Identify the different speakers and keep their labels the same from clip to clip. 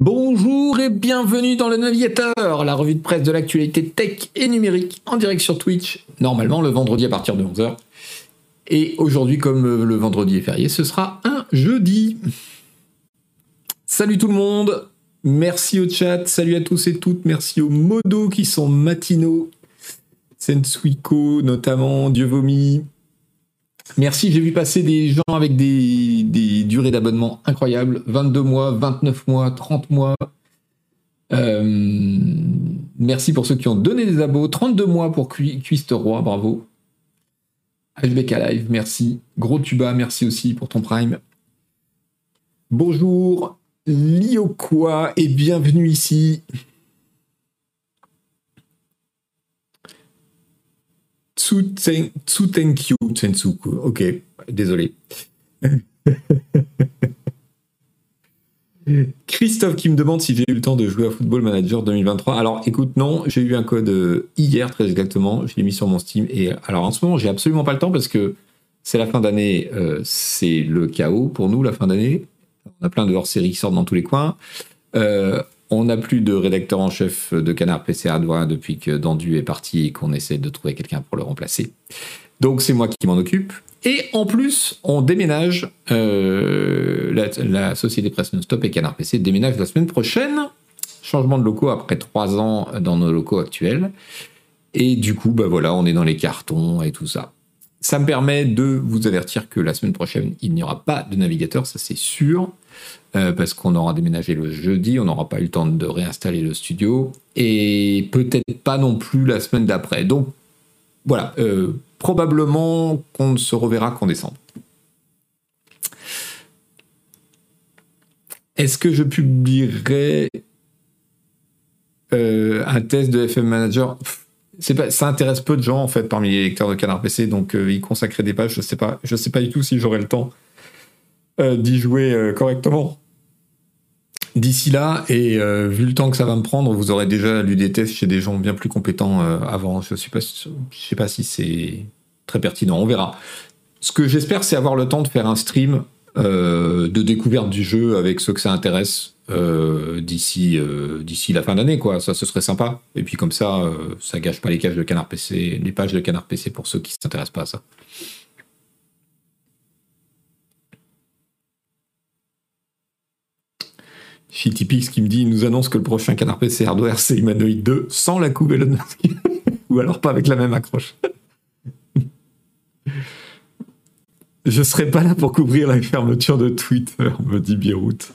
Speaker 1: Bonjour et bienvenue dans le Navigateur, la revue de presse de l'actualité tech et numérique en direct sur Twitch, normalement le vendredi à partir de 11h. Et aujourd'hui, comme le vendredi est férié, ce sera un jeudi. Salut tout le monde, merci au chat, salut à tous et toutes, merci aux modos qui sont matinaux, Sensuiko notamment, Dieu vomi, Merci, j'ai vu passer des gens avec des, durées d'abonnement incroyables. 22 mois, 29 mois, 30 mois. Euh, merci pour ceux qui ont donné des abos. 32 mois pour Cuiste Roi, bravo. HBK Live, merci. Gros Tuba, merci aussi pour ton prime. Bonjour, Lioquois, et bienvenue ici. Tsutenkyu. Ok, désolé. Christophe qui me demande si j'ai eu le temps de jouer à Football Manager 2023. Alors écoute, non, j'ai eu un code euh, hier très exactement, je l'ai mis sur mon Steam. Et alors en ce moment, j'ai absolument pas le temps parce que c'est la fin d'année, euh, c'est le chaos pour nous, la fin d'année. On a plein de hors-séries qui sortent dans tous les coins. Euh, on n'a plus de rédacteur en chef de Canard PC Hardware depuis que Dandu est parti et qu'on essaie de trouver quelqu'un pour le remplacer. Donc c'est moi qui m'en occupe. Et en plus, on déménage, euh, la, société Presse Non-Stop et Canard PC déménage la semaine prochaine. Changement de locaux après trois ans dans nos locaux actuels. Et du coup, bah voilà, on est dans les cartons et tout ça. Ça me permet de vous avertir que la semaine prochaine, il n'y aura pas de navigateur, ça c'est sûr. Euh, parce qu'on aura déménagé le jeudi, on n'aura pas eu le temps de réinstaller le studio, et peut-être pas non plus la semaine d'après. Donc voilà, euh, probablement qu'on se reverra qu'en décembre. Est-ce que je publierai euh, un test de FM Manager? Pas, ça intéresse peu de gens en fait parmi les lecteurs de Canard PC, donc y consacrer des pages, je sais pas, je sais pas du tout si j'aurai le temps. euh, d'y jouer euh, correctement d'ici là, et euh, vu le temps que ça va me prendre, vous aurez déjà lu des tests chez des gens bien plus compétents avant. Je ne sais pas si c'est très pertinent, on verra. Ce que j'espère, c'est avoir le temps de faire un stream de découverte du jeu avec ceux que ça intéresse d'ici d'ici la fin d'année, quoi. Ça, ce serait sympa. Et puis comme ça, ça gâche pas les de Canard PC, les pages de Canard PC pour ceux qui s'intéressent pas à ça. Shittypix qui me dit, nous annonce que le prochain canard PC hardware c'est Humanoid 2 sans la coupe Elon Ou alors pas avec la même accroche. Je serai pas là pour couvrir la fermeture de Twitter, me dit Beyrouth.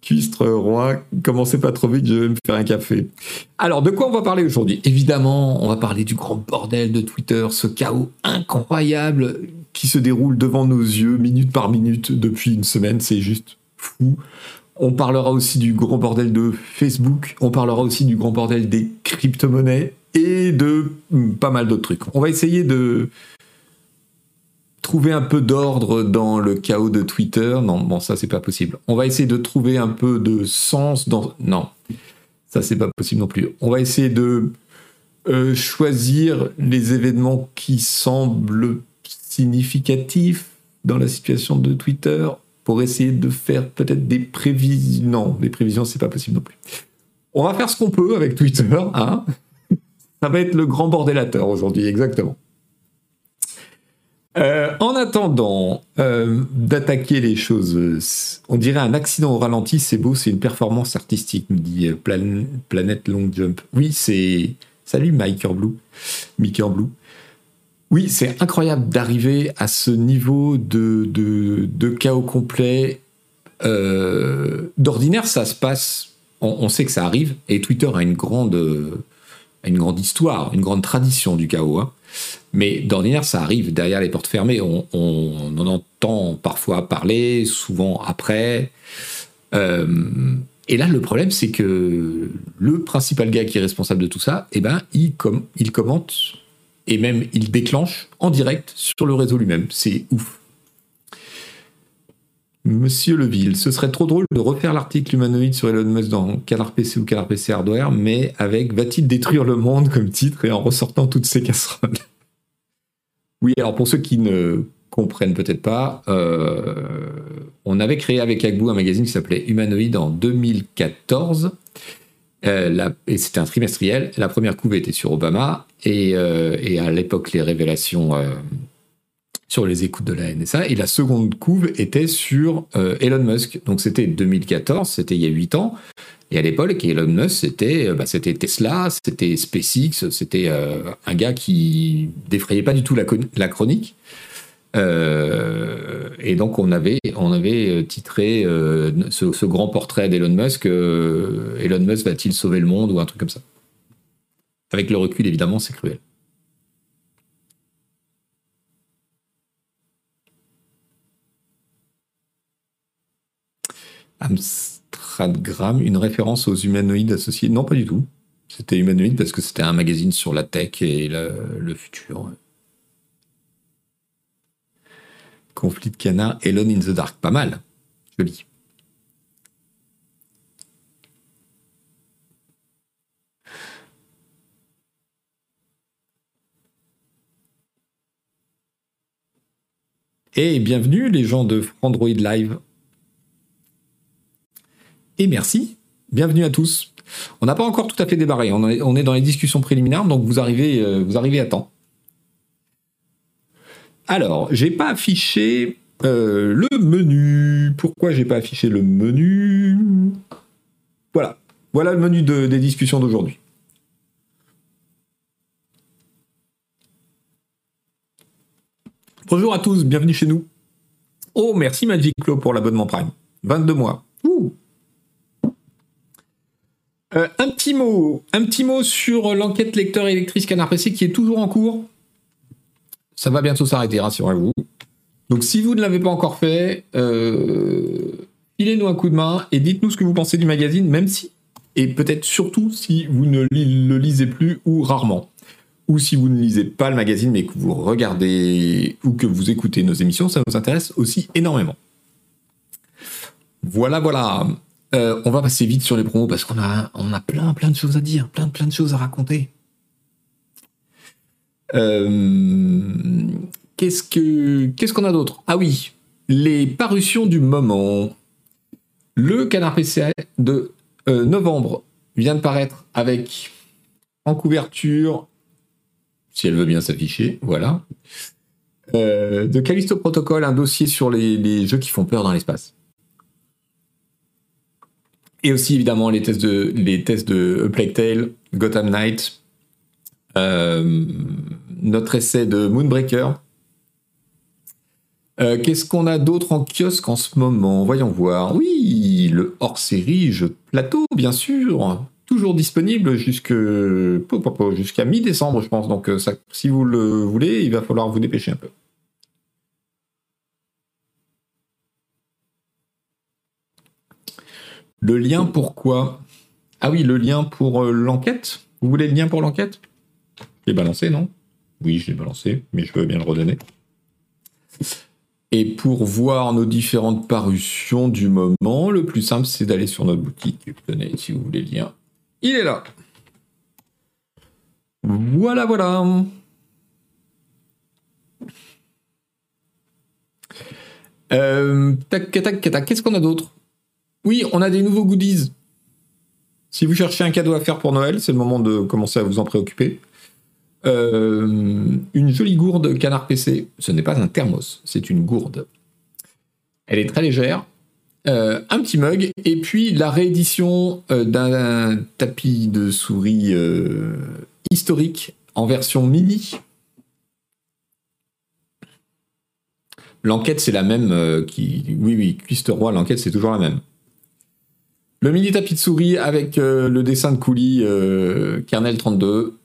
Speaker 1: Cuistre roi, commencez pas trop vite, je vais me faire un café. Alors, de quoi on va parler aujourd'hui? Évidemment, on va parler du grand bordel de Twitter, ce chaos incroyable qui se déroule devant nos yeux, minute par minute, depuis une semaine, c'est juste fou. On parlera aussi du grand bordel de Facebook, on parlera aussi du grand bordel des crypto-monnaies et de hmm, pas mal d'autres trucs. On va essayer de trouver un peu d'ordre dans le chaos de Twitter. Non, bon, ça, c'est pas possible. On va essayer de trouver un peu de sens dans. Non, ça, c'est pas possible non plus. On va essayer de euh, choisir les événements qui semblent significatifs dans la situation de Twitter pour essayer de faire peut-être des prévisions. Non, des prévisions, c'est pas possible non plus. On va faire ce qu'on peut avec Twitter, hein. Ça va être le grand bordélateur aujourd'hui, exactement. Euh, en attendant euh, d'attaquer les choses, on dirait un accident au ralenti, c'est beau, c'est une performance artistique, me dit euh, Planète Long Jump. Oui, c'est. Salut Miker Blue. Miker Blue. Oui, c'est incroyable d'arriver à ce niveau de, chaos complet. D'ordinaire, ça se passe, on, sait que ça arrive, et Twitter a une grande, histoire, une grande tradition du chaos. Hein. Mais d'ordinaire, ça arrive derrière les portes fermées. On, en entend parfois parler, souvent après. Euh, et là, le problème, c'est que le principal gars qui est responsable de tout ça, eh ben, il commente et même il déclenche en direct sur le réseau lui-même. C'est ouf. Monsieur Leville, ce serait trop drôle de refaire l'article humanoïde sur Elon Musk dans Canard PC ou Canard PC Hardware, mais avec Va-t-il détruire le monde comme titre et en ressortant toutes ces casseroles? Oui, alors pour ceux qui ne comprennent peut-être pas, on avait créé avec Agbu un magazine qui s'appelait Humanoid en 2014. Et c'était un trimestriel. La première couve était sur Obama et, et à l'époque les révélations sur les écoutes de la NSA. Et la seconde couve était sur euh, Elon Musk. Donc c'était 2014, c'était il y a 8 ans. Et à l'époque, Elon Musk, c'était euh, bah, Tesla, c'était SpaceX, c'était euh, un gars qui défrayait pas du tout la chronique. Et donc on avait, on avait titré ce, ce, grand portrait d'Elon Musk, Elon Musk va-t-il sauver le monde ou un truc comme ça. Avec le recul, évidemment, c'est cruel. Amstradgram, une référence aux humanoïdes associés? Non, pas du tout. C'était humanoïde parce que c'était un magazine sur la tech et le, futur. Conflit de canard, Elon in the Dark. Pas mal. Joli. Et bienvenue les gens de Android Live et merci. Bienvenue à tous. On n'a pas encore tout à fait débarré. On est, dans les discussions préliminaires, donc vous arrivez, euh, vous arrivez à temps. Alors, j'ai pas affiché euh, le menu. Pourquoi j'ai pas affiché le menu? Voilà. Voilà le menu des discussions d'aujourd'hui. Bonjour à tous, bienvenue chez nous. Oh, merci Magic Claw pour l'abonnement Prime. 22 mois. Euh, un petit mot, un petit mot sur l'enquête lecteur électrice Canard PC qui est toujours en cours. Ça va bientôt s'arrêter, rassurez-vous. Donc si vous ne l'avez pas encore fait, euh, filez-nous un coup de main et dites-nous ce que vous pensez du magazine, même si, et peut-être surtout si vous ne le lisez plus ou rarement. Ou si vous ne lisez pas le magazine mais que vous regardez ou que vous écoutez nos émissions, ça nous intéresse aussi énormément. Voilà, voilà. Euh, on va passer vite sur les promos parce qu'on a, on a plein, plein de choses à dire, plein, plein de choses à raconter. Euh, qu'est-ce que, qu'on a d'autre? Ah oui, les parutions du moment. Le Canard PC de euh, novembre vient de paraître avec en couverture, si elle veut bien s'afficher, voilà, de Callisto Protocol, un dossier sur les jeux qui font peur dans l'espace. Et aussi évidemment les tests de, les tests de Plague Tale, Gotham Knight, euh, notre essai de Moonbreaker. Euh, qu'est-ce qu'on a d'autre en kiosque en ce moment? Voyons voir. Oui, le hors-série jeu plateau, bien sûr. Toujours disponible jusqu'à mi-décembre, je pense. Donc, euh, si vous le voulez, il va falloir vous dépêcher un peu. Le lien pourquoi Ah oui, le lien pour euh, l'enquête? Vous voulez le lien pour l'enquête? Je l'ai balancé, non? Oui, je l'ai balancé, mais je veux bien le redonner. Et pour voir nos différentes parutions du moment, le plus simple, c'est d'aller sur notre boutique. Tenez, si vous voulez le lien, il est là. Voilà, voilà. Euh, tac, tac, tac, qu'est-ce qu'on a d'autre? Oui, on a des nouveaux goodies. Si vous cherchez un cadeau à faire pour Noël, c'est le moment de commencer à vous en préoccuper. Euh, une jolie gourde canard PC. Ce n'est pas un thermos, c'est une gourde. Elle est très légère. Euh, un petit mug et puis la réédition euh, d'un tapis de souris historique en version mini. L'enquête c'est la même oui oui Cuiste Roi l'enquête c'est toujours la même. Le mini tapis de souris avec le dessin de coulis Kernel 32.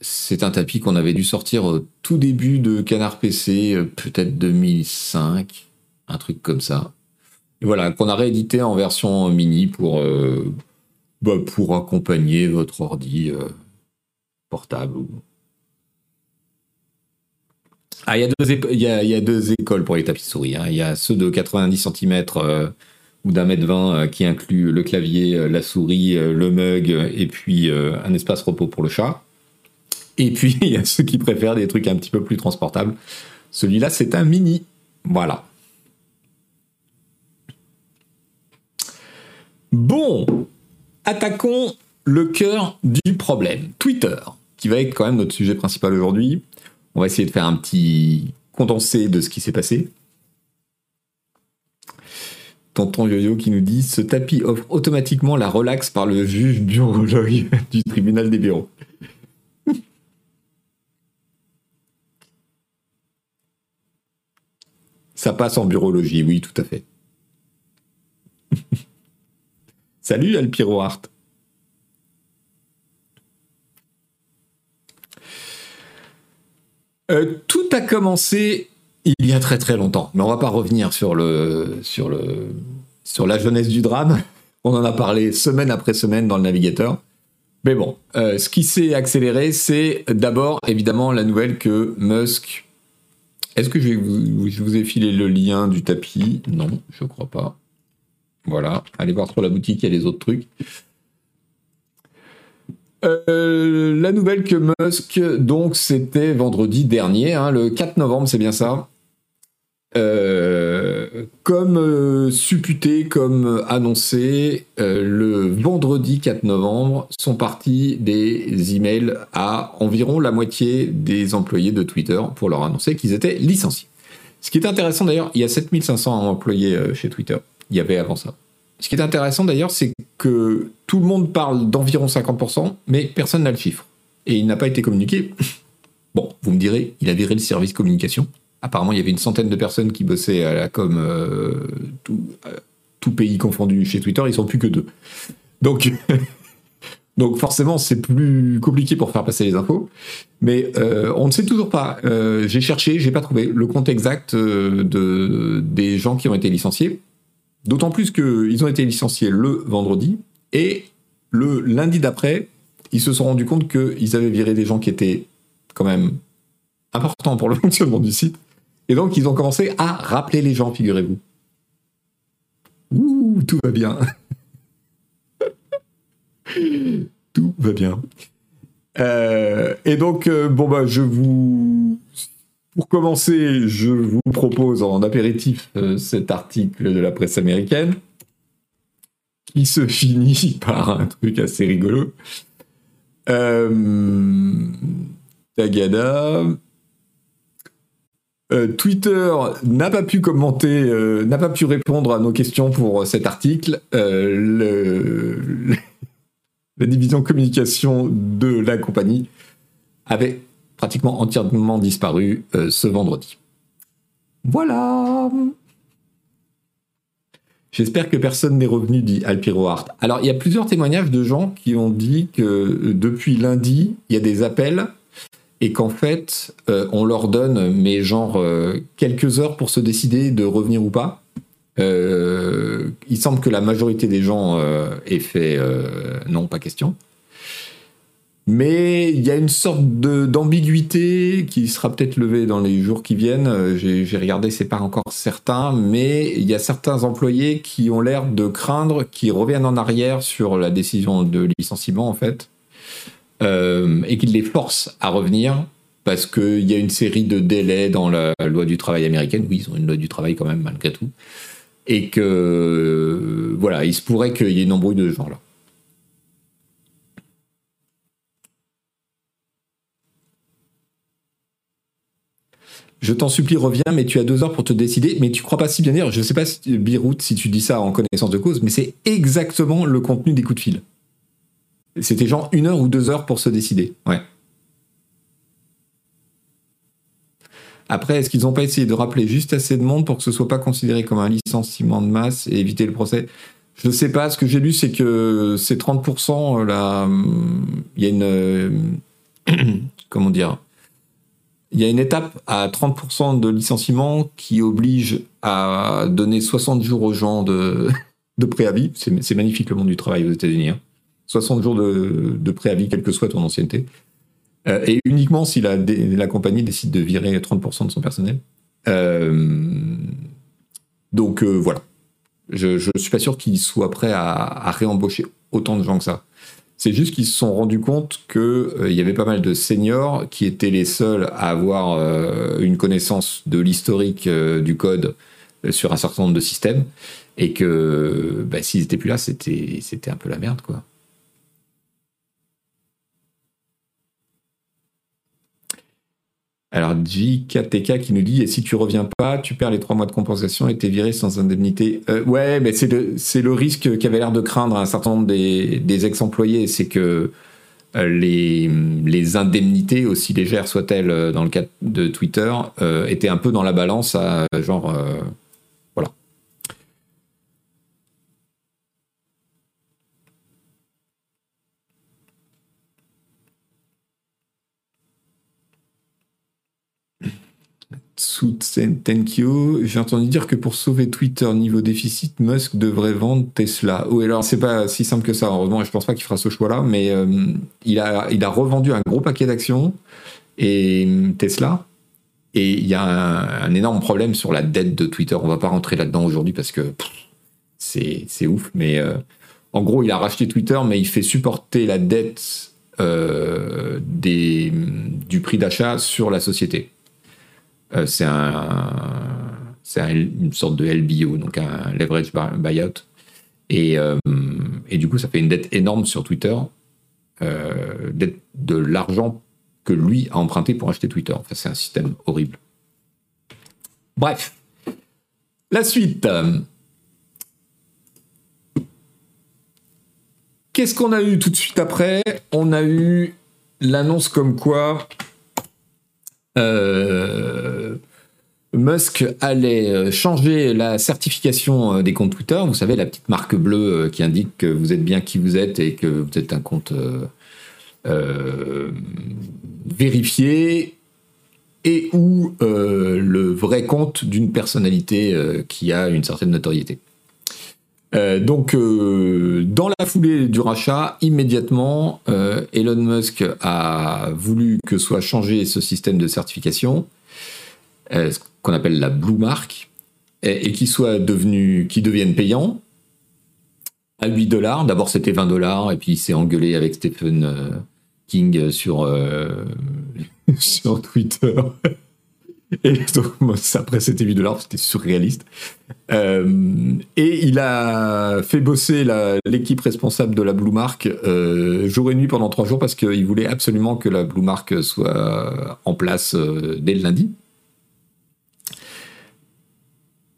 Speaker 1: C'est un tapis qu'on avait dû sortir au tout début de Canard PC, euh, peut-être 2005, un truc comme ça. Voilà, qu'on a réédité en version mini pour, bah, pour accompagner votre ordi portable. Ah, il y, a, deux écoles pour les tapis souris. Hein. Il y a ceux de 90 cm ou d'un mètre vingt euh, qui inclut le clavier, euh, la souris, euh, le mug et puis un espace repos pour le chat. Et puis il y a ceux qui préfèrent des trucs un petit peu plus transportables. Celui-là, c'est un mini. Voilà. Bon, attaquons le cœur du problème. Twitter, qui va être quand même notre sujet principal aujourd'hui. On va essayer de faire un petit condensé de ce qui s'est passé. Tonton Yo-Yo qui nous dit ce tapis offre automatiquement la relaxe par le juge du tribunal des bureaux. Ça passe en bureaulogie, oui, tout à fait. Salut Alpiro Art. Euh, tout a commencé il y a très très longtemps, mais on va pas revenir sur le sur le sur la jeunesse du drame. On en a parlé semaine après semaine dans le navigateur. Mais bon, euh, ce qui s'est accéléré, c'est d'abord évidemment la nouvelle que Musk. Est-ce que je, vous, ai filé le lien du tapis? Non, je crois pas. Voilà, allez voir sur la boutique, il y a les autres trucs. Euh, la nouvelle que Musk, donc c'était vendredi dernier, hein, le 4 novembre, c'est bien ça? Euh, comme euh, supputé, comme annoncé, le vendredi 4 novembre sont partis des emails à environ la moitié des employés de Twitter pour leur annoncer qu'ils étaient licenciés. Ce qui est intéressant d'ailleurs, il y a 7500 employés chez Twitter. Il y avait avant ça. Ce qui est intéressant d'ailleurs, c'est que tout le monde parle d'environ 50%, mais personne n'a le chiffre. Et il n'a pas été communiqué. Bon, vous me direz, il a viré le service communication. Apparemment, il y avait une centaine de personnes qui bossaient à la com, euh, euh, tout, pays confondu chez Twitter, ils sont plus que deux. Donc, forcément, c'est plus compliqué pour faire passer les infos. Mais euh, on ne sait toujours pas. j'ai cherché, j'ai pas trouvé le compte exact de, des gens qui ont été licenciés. D'autant plus qu'ils ont été licenciés le vendredi et le lundi d'après, ils se sont rendus compte qu'ils avaient viré des gens qui étaient quand même importants pour le fonctionnement du site. Et donc, ils ont commencé à rappeler les gens, figurez-vous. Ouh, tout va bien. tout va bien. Euh, et donc, euh, bon, bah, je vous pour commencer, je vous propose en apéritif euh, cet article de la presse américaine qui se finit par un truc assez rigolo. Tagada. Euh, Twitter n'a pas pu commenter, n'a pas pu répondre à nos questions pour cet article. Le, la division communication de la compagnie avait pratiquement entièrement disparu euh, ce vendredi. Voilà. J'espère que personne n'est revenu, dit Alpiro Art. Alors, il y a plusieurs témoignages de gens qui ont dit que euh, depuis lundi, il y a des appels et qu'en fait, euh, on leur donne, mais genre, quelques heures pour se décider de revenir ou pas. il semble que la majorité des gens aient fait non, pas question. Mais il y a une sorte d'ambiguïté qui sera peut-être levée dans les jours qui viennent. Euh, j'ai regardé, c'est pas encore certain, mais il y a certains employés qui ont l'air de craindre qu'ils reviennent en arrière sur la décision de licenciement en fait, euh, et qu'ils les forcent à revenir parce qu'il y a une série de délais dans la loi du travail américaine. Oui, ils ont une loi du travail quand même malgré tout, et que voilà, il se pourrait qu'il y ait une embrouille de ce genre-là. Je t'en supplie, reviens, mais tu as deux heures pour te décider. Mais tu crois pas si bien dire. Je sais pas, Birout, si tu dis ça en connaissance de cause, mais c'est exactement le contenu des coups de fil. C'était genre une heure ou deux heures pour se décider. Ouais. Après, est-ce qu'ils n'ont pas essayé de rappeler juste assez de monde pour que ce soit pas considéré comme un licenciement de masse et éviter le procès? Je ne sais pas. Ce que j'ai lu, c'est que c'est 30%. Là, il y a une. comment dire? Il y a une étape à 30% de licenciement qui oblige à donner 60 jours aux gens de, de préavis. C'est magnifique le monde du travail aux États-Unis. 60 hein. jours de, préavis, quelle que soit ton ancienneté. Euh, et uniquement si la, compagnie décide de virer 30% de son personnel. Euh, donc euh, voilà. Je ne suis pas sûr qu'ils soient prêts à, réembaucher autant de gens que ça. C'est juste qu'ils se sont rendus compte qu'il y avait pas mal de seniors qui étaient les seuls à avoir une connaissance de l'historique du code sur un certain nombre de systèmes et que bah, s'ils n'étaient plus là, c'était un peu la merde, quoi. Alors, JKTK qui nous dit Et si tu reviens pas, tu perds les trois mois de compensation et t'es viré sans indemnité. Euh, ouais, mais c'est le, risque qu'avait l'air de craindre un certain nombre des, ex-employés c'est que euh, les, les, indemnités, aussi légères soient-elles euh, dans le cas de Twitter, étaient un peu dans la balance à genre thank you. J'ai entendu dire que pour sauver Twitter niveau déficit, Musk devrait vendre Tesla. Oui, alors c'est pas si simple que ça. Heureusement, je pense pas qu'il fera ce choix-là, mais euh, il, a, revendu un gros paquet d'actions et Tesla. Et il y a un, énorme problème sur la dette de Twitter. On va pas rentrer là-dedans aujourd'hui parce que c'est ouf. Mais euh, en gros, il a racheté Twitter, mais il fait supporter la dette euh, du prix d'achat sur la société. Euh, c'est un, une sorte de LBO, donc un leverage buyout. Et, euh, et, du coup, ça fait une dette énorme sur Twitter, euh, de l'argent que lui a emprunté pour acheter Twitter. Enfin, c'est un système horrible. Bref, la suite. Qu'est-ce qu'on a eu tout de suite après? On a eu l'annonce comme quoi Musk allait euh, changer la certification euh, des comptes Twitter. Vous savez, la petite marque bleue qui indique que vous êtes bien qui vous êtes et que vous êtes un compte vérifié et ou le vrai compte d'une personnalité qui a une certaine notoriété. Euh, donc, euh, dans la foulée du rachat, immédiatement, euh, Elon Musk a voulu que soit changé ce système de certification, ce qu'on appelle la Blue Mark, et, qui soit devenu, qui devienne payant à 8 dollars. D'abord, c'était 20 dollars, et puis il s'est engueulé avec Stephen King sur, sur Twitter. Et donc, après, c'était 8 dollars, c'était surréaliste. Euh, et il a fait bosser l'équipe responsable de la Blue Mark euh, jour et nuit pendant trois jours parce qu'il voulait absolument que la Blue Mark soit en place euh, dès le lundi.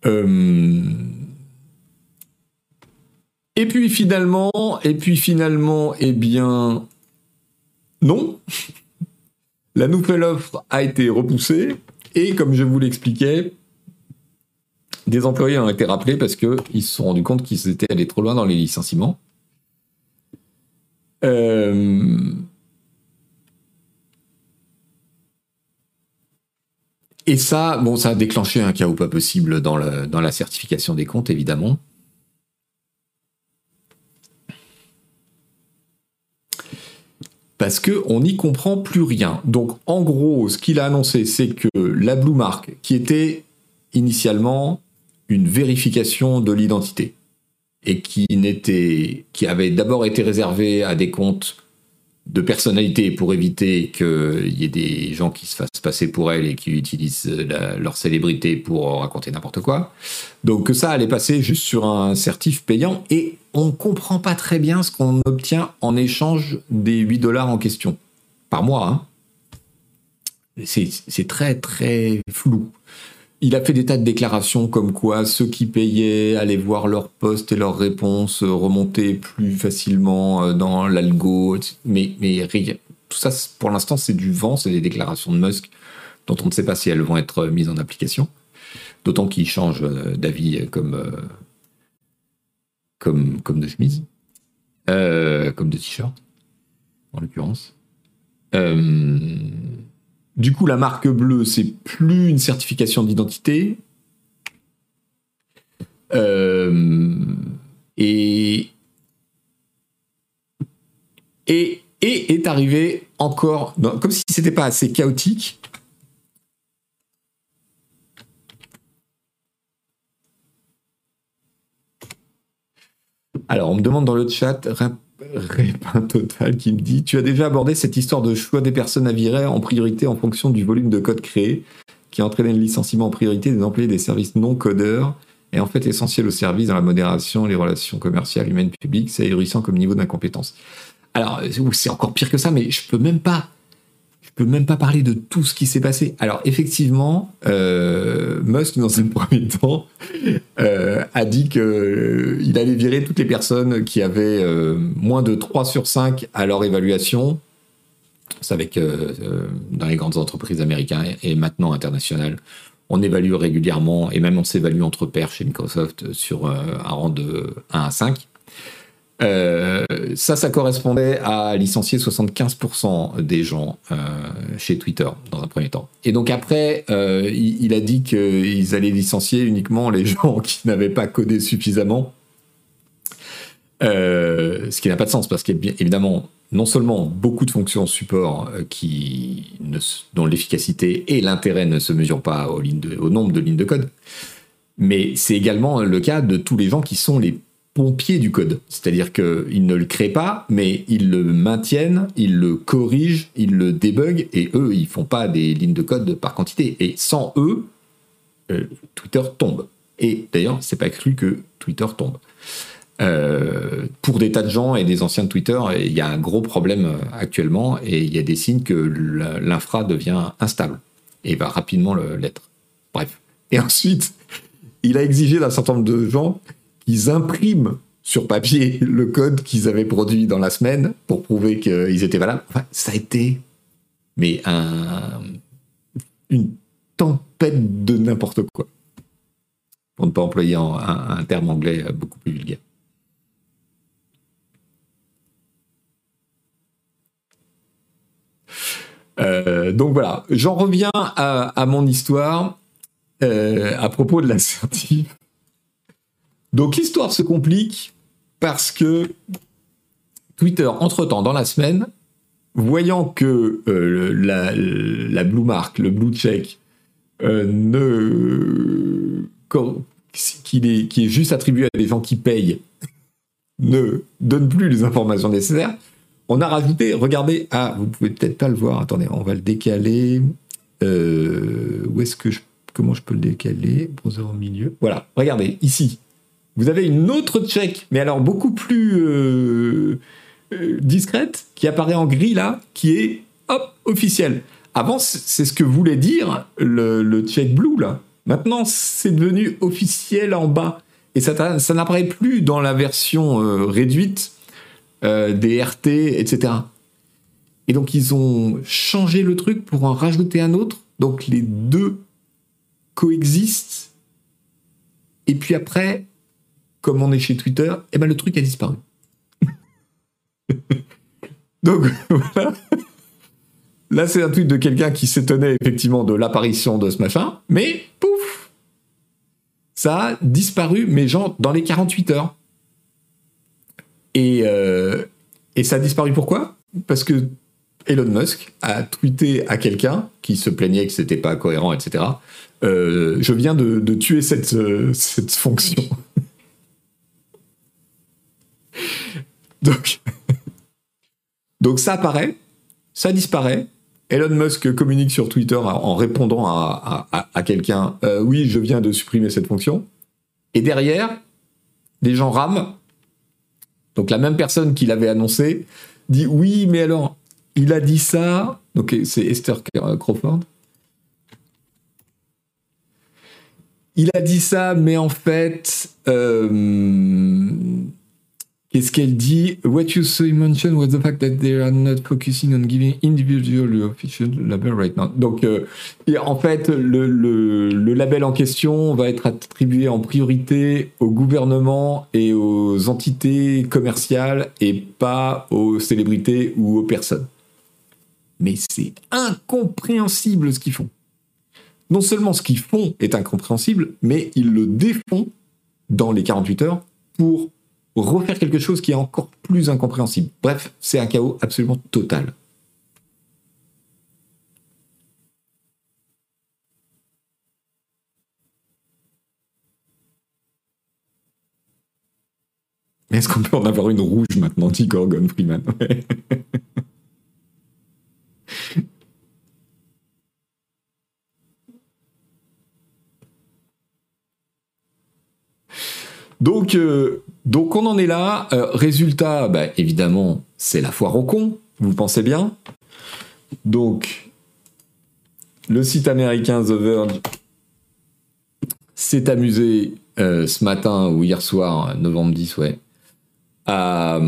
Speaker 1: Et puis finalement, et puis finalement, eh bien, non. La nouvelle offre a été repoussée. Et comme je vous l'expliquais, des employés ont été rappelés parce qu'ils se sont rendus compte qu'ils étaient allés trop loin dans les licenciements. Euh, et ça, bon, ça a déclenché un chaos pas possible dans, la certification des comptes, évidemment. parce qu'on n'y comprend plus rien. Donc en gros, ce qu'il a annoncé, c'est que la Blue Mark, qui était initialement une vérification de l'identité, et qui avait d'abord été réservée à des comptes de personnalité pour éviter qu'il y ait des gens qui se fassent passer pour elle et qui utilisent leur célébrité pour raconter n'importe quoi. Donc ça allait passer juste sur un certif payant et on ne comprend pas très bien ce qu'on obtient en échange des 8 dollars en question par mois. Hein. C'est très très flou. Il a fait des tas de déclarations comme quoi ceux qui payaient allaient voir leurs postes et leurs réponses remonter plus facilement euh, dans l'algo. Mais, mais tout ça, pour l'instant, c'est du vent, c'est des déclarations de Musk dont on ne sait pas si elles vont être mises en application. D'autant qu'il change euh, d'avis comme, euh, comme, comme de chemise, comme de t-shirt, en l'occurrence. Du coup, la marque bleue, c'est plus une certification d'identité. Euh, et, est arrivé encore, comme si c'était pas assez chaotique. Alors, on me demande dans le chat, Répin Total qui me dit Tu as déjà abordé cette histoire de choix des personnes à virer en priorité en fonction du volume de code créé, qui entraînait le licenciement en priorité des employés des services non codeurs, et en fait essentiel au service dans la modération, les relations commerciales, humaines, publiques. C'est ahurissant comme niveau d'incompétence. Alors, c'est encore pire que ça, mais je peux même pas peux même pas parler de tout ce qui s'est passé. Alors effectivement, euh, Musk dans un premier temps euh, a dit qu'il euh, allait virer toutes les personnes qui avaient moins de 3 sur 5 à leur évaluation. C'est avec dans les grandes entreprises américaines et maintenant internationales. On évalue régulièrement et même on s'évalue entre pairs chez Microsoft sur un rang de 1 à 5. Euh, ça, ça correspondait à licencier 75% des gens euh, chez Twitter dans un premier temps. Et donc après, euh, il, a dit qu'ils allaient licencier uniquement les gens qui n'avaient pas codé suffisamment. ce qui n'a pas de sens parce qu'évidemment, non seulement beaucoup de fonctions support dont l'efficacité et l'intérêt ne se mesurent pas au nombre de lignes de code, mais c'est également le cas de tous les gens qui sont les pompiers du code. C'est-à-dire qu'ils ne le créent pas, mais ils le maintiennent, ils le corrigent, ils le débuguent, et eux, ils font pas des lignes de code par quantité. Et sans eux, euh, Twitter tombe. Et d'ailleurs, c'est pas cru que Twitter tombe. Euh, pour des tas de gens et des anciens de Twitter, il y a un gros problème euh, actuellement et il y a des signes que l'infra devient instable et va rapidement l'être. Bref. Et ensuite, il a exigé d'un certain nombre de gens ils impriment sur papier le code qu'ils avaient produit dans la semaine pour prouver qu'ils étaient valables. ça a été mais un, une tempête de n'importe quoi. Pour ne pas employer un, terme anglais beaucoup plus vulgaire. Euh, donc voilà, j'en reviens à, mon histoire euh, à propos de l'assertif. Donc l'histoire se complique parce que Twitter, entre-temps, dans la semaine, voyant que euh, la, blue mark, le blue check, euh, ne, qui, est, qui est juste attribué à des gens qui payent, ne donne plus les informations nécessaires, on a rajouté, regardez, ah, vous pouvez peut-être pas le voir, attendez, on va le décaler. Euh, où est-ce que je, comment je peux le décaler? Browser au milieu. Voilà, regardez, ici, vous avez une autre check, mais alors beaucoup plus euh, euh, discrète, qui apparaît en gris là, qui est hop, officielle. Avant, c'est ce que voulait dire le, check blue là. Maintenant, c'est devenu officiel en bas. Et ça, ça n'apparaît plus dans la version euh, réduite des RT, etc. Et donc, ils ont changé le truc pour en rajouter un autre. Donc, les deux coexistent. Et puis après, comme on est chez Twitter, eh ben le truc a disparu. Donc voilà. Là, c'est un tweet de quelqu'un qui s'étonnait effectivement de l'apparition de ce machin, mais pouf Ça a disparu, mais genre dans les 48 heures. Et, euh, et ça a disparu pourquoi? Parce que Elon Musk a tweeté à quelqu'un qui se plaignait que c'était pas cohérent, etc. Euh, je viens de, tuer cette, euh, cette fonction. Donc, ça apparaît, ça disparaît. Elon Musk communique sur Twitter en répondant à, quelqu'un euh, Oui, je viens de supprimer cette fonction. Et derrière, les gens rament. Donc la même personne qui l'avait annoncé dit Oui, mais alors, il a dit ça. Donc c'est Esther Crawford. Il a dit ça, mais en fait, euh, Qu'est-ce qu'elle dit What you saw mentioned was the fact that they are not focusing on giving individual official label right now. Donc, euh, en fait, le, le, label en question va être attribué en priorité au gouvernement et aux entités commerciales et pas aux célébrités ou aux personnes. Mais c'est incompréhensible ce qu'ils font. Non seulement ce qu'ils font est incompréhensible, mais ils le défont dans les 48 heures pour refaire quelque chose qui est encore plus incompréhensible. Bref, c'est un chaos absolument total. Est-ce qu'on peut en avoir une rouge maintenant, dit Gorgon Freeman Donc, euh, donc on en est là. Euh, résultat, bah, évidemment, c'est la foire au con. Vous pensez bien Donc, le site américain The Verge s'est amusé euh, ce matin ou hier soir, novembre 10, ouais, à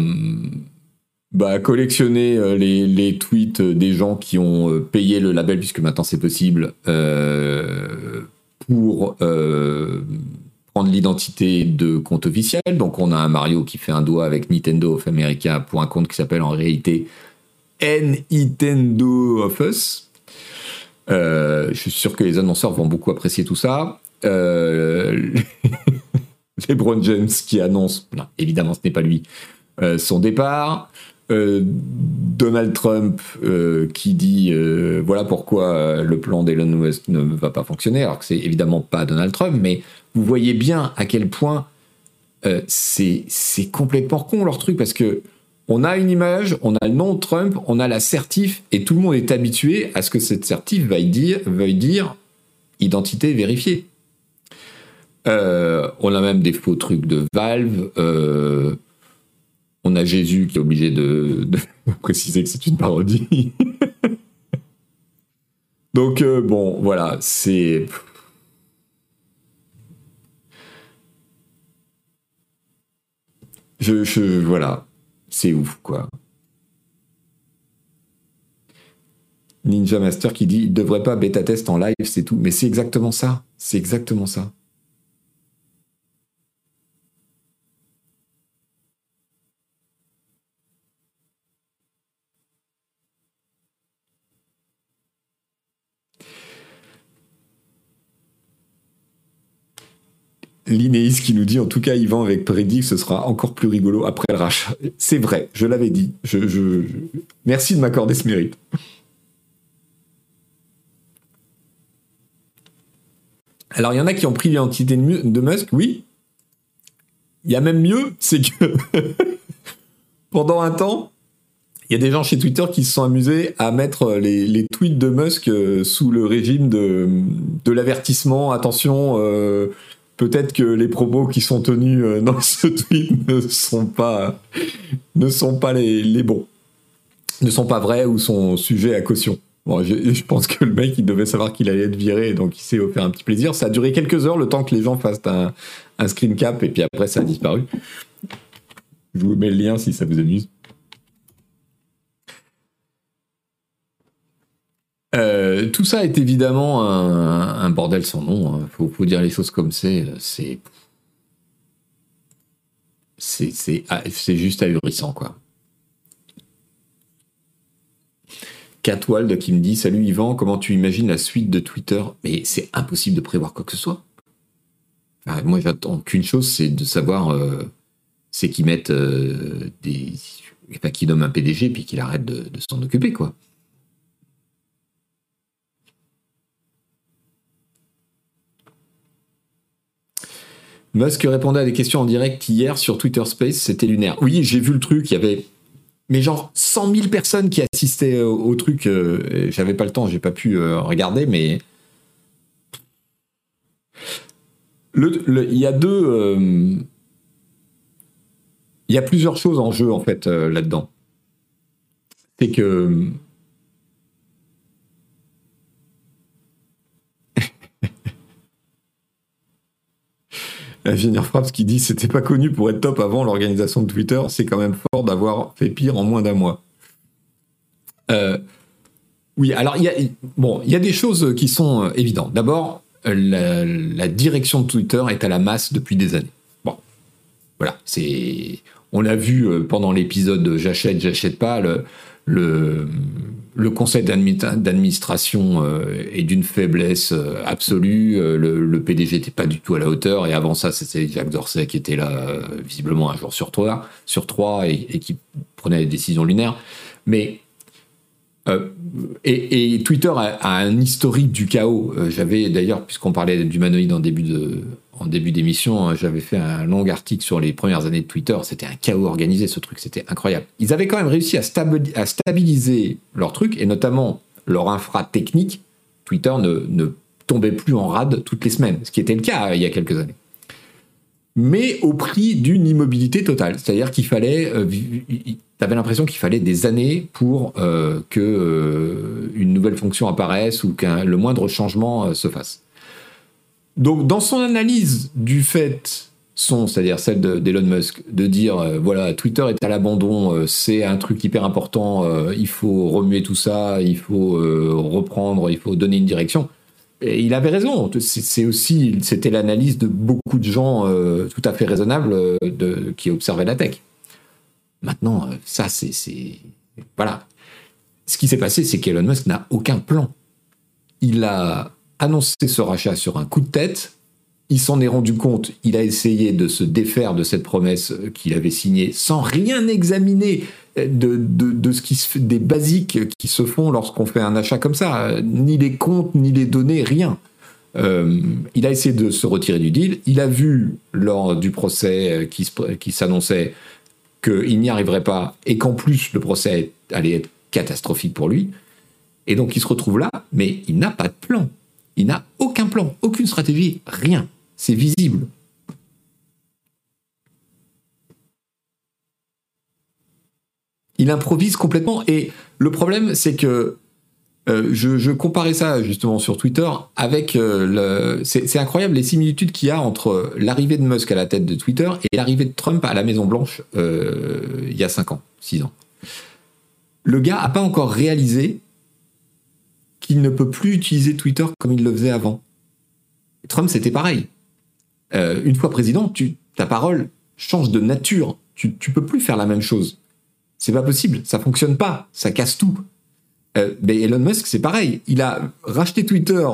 Speaker 1: bah, collectionner les, tweets des gens qui ont payé le label, puisque maintenant c'est possible, pour prendre l'identité de compte officiel. Donc on a un Mario qui fait un doigt avec Nintendo of America pour un compte qui s'appelle en réalité Nintendo of Us. Euh, je suis sûr que les annonceurs vont beaucoup apprécier tout ça. Euh, LeBron James qui annonce, non, évidemment ce n'est pas lui, euh, son départ. Euh, Donald Trump qui dit voilà pourquoi le plan d'Elon Musk ne va pas fonctionner, alors que c'est évidemment pas Donald Trump, mais vous voyez bien à quel point euh, c'est complètement con leur truc parce que on a une image, on a le nom de Trump, on a la certif et tout le monde est habitué à ce que cette certif veuille dire, identité vérifiée. Euh, on a même des faux trucs de Valve. Euh, on a Jésus qui est obligé de préciser que c'est une parodie. Donc bon, voilà, c'est Je, voilà, c'est ouf quoi. Ninja Master qui dit il devrait pas bêta test en live, c'est tout. Mais c'est exactement ça. C'est exactement ça. Linéis qui nous dit en tout cas Yvan avec Prédic ce sera encore plus rigolo après le rachat. C'est vrai, je l'avais dit. Je, Merci de m'accorder ce mérite. Alors il y en a qui ont pris l'identité de Musk, oui. Il y a même mieux, c'est que pendant un temps, il y a des gens chez Twitter qui se sont amusés à mettre les, tweets de Musk euh, sous le régime de, de l'avertissement, attention, euh, peut-être que les propos qui sont tenus euh, dans ce tweet ne sont pas, les, bons, ne sont pas vrais ou sont sujets à caution. Bon, je, pense que le mec, il devait savoir qu'il allait être viré, donc il s'est offert un petit plaisir. Ça a duré quelques heures, le temps que les gens fassent un, un screen cap, et puis après, ça a disparu. Je vous mets le lien si ça vous amuse. Euh, tout ça est évidemment un, bordel sans nom. Il hein. faut, dire les choses comme c'est. C'est. Ah, c'est juste ahurissant, quoi. Catwald qui me dit Salut Yvan, comment tu imagines la suite de Twitter? Mais c'est impossible de prévoir quoi que ce soit. moi, j'attends qu'une chose, c'est de savoir. Euh, c'est qu'ils mettent euh, des. Qu'ils nomment un PDG puis qu'il arrête de, de s'en occuper, quoi. Musk répondait à des questions en direct hier sur Twitter Space, c'était lunaire. Oui, j'ai vu le truc, il y avait mais genre 100 000 personnes qui assistaient au, truc. Euh, j'avais pas le temps, j'ai pas pu euh, regarder, mais il y a deux, euh, il y a plusieurs choses en jeu en fait là-dedans. C'est que Ingénieur Fraps qui dit c'était pas connu pour être top avant l'organisation de Twitter, c'est quand même fort d'avoir fait pire en moins d'un mois. Euh, oui, alors il y a des choses qui sont euh, évidentes. D'abord, la, la, direction de Twitter est à la masse depuis des années. Bon, voilà, c'est on l'a vu euh, pendant l'épisode j'achète, j'achète pas le, le conseil d'administration euh, est d'une faiblesse euh, absolue. Euh, le, PDG n'était pas du tout à la hauteur. Et avant ça, c'était Jacques Dorsey qui était là visiblement un jour sur trois, et, qui prenait des décisions lunaires. Mais et, Twitter a, un historique du chaos. J'avais d'ailleurs, puisqu'on parlait d'humanoïde en début de en début d'émission, j'avais fait un long article sur les premières années de Twitter. C'était un chaos organisé, ce truc. C'était incroyable. Ils avaient quand même réussi à, stabiliser leur truc, et notamment leur infra technique. Twitter ne, tombait plus en rade toutes les semaines, ce qui était le cas il y a quelques années mais au prix d'une immobilité totale. C'est-à-dire qu'il fallait, euh, tu avais l'impression qu'il fallait des années pour euh, que euh, nouvelle fonction apparaisse ou qu'un le moindre changement se fasse. Donc, dans son analyse du fait son, c'est-à-dire celle d'Elon Musk, de dire voilà Twitter est à l'abandon, c'est un truc hyper important, il faut remuer tout ça, il faut reprendre, il faut donner une direction et il avait raison. C'est aussi, c'était l'analyse de beaucoup de gens euh, tout à fait raisonnables euh, qui observaient la tech. Maintenant, euh, ça, c'est, voilà. Ce qui s'est passé, c'est qu'Elon Musk n'a aucun plan. Il a annoncé ce rachat sur un coup de tête. Il s'en est rendu compte. Il a essayé de se défaire de cette promesse qu'il avait signée sans rien examiner de, de, ce qui fait, des basiques qui se font lorsqu'on fait un achat comme ça, ni les comptes, ni les données, rien. Euh, il a essayé de se retirer du deal. Il a vu lors du procès qui, qui s'annonçait qu'il n'y arriverait pas et qu'en plus le procès allait être catastrophique pour lui. Et donc il se retrouve là, mais il n'a pas de plan. Il n'a aucun plan, aucune stratégie, rien. C'est visible. il improvise complètement. Et le problème, c'est que euh, je, comparais ça justement sur Twitter avec euh, le. C'est incroyable les similitudes qu'il y a entre l'arrivée de Musk à la tête de Twitter et l'arrivée de Trump à la Maison Blanche euh, il y a 5 ans, 6 ans. Le gars n'a pas encore réalisé qu'il ne peut plus utiliser Twitter comme il le faisait avant. Trump, c'était pareil. une fois président, ta parole change de nature. Tu, tu peux plus faire la même chose. C'est pas possible, ça fonctionne pas, ça casse tout. Euh, mais Elon Musk, c'est pareil. Il a racheté Twitter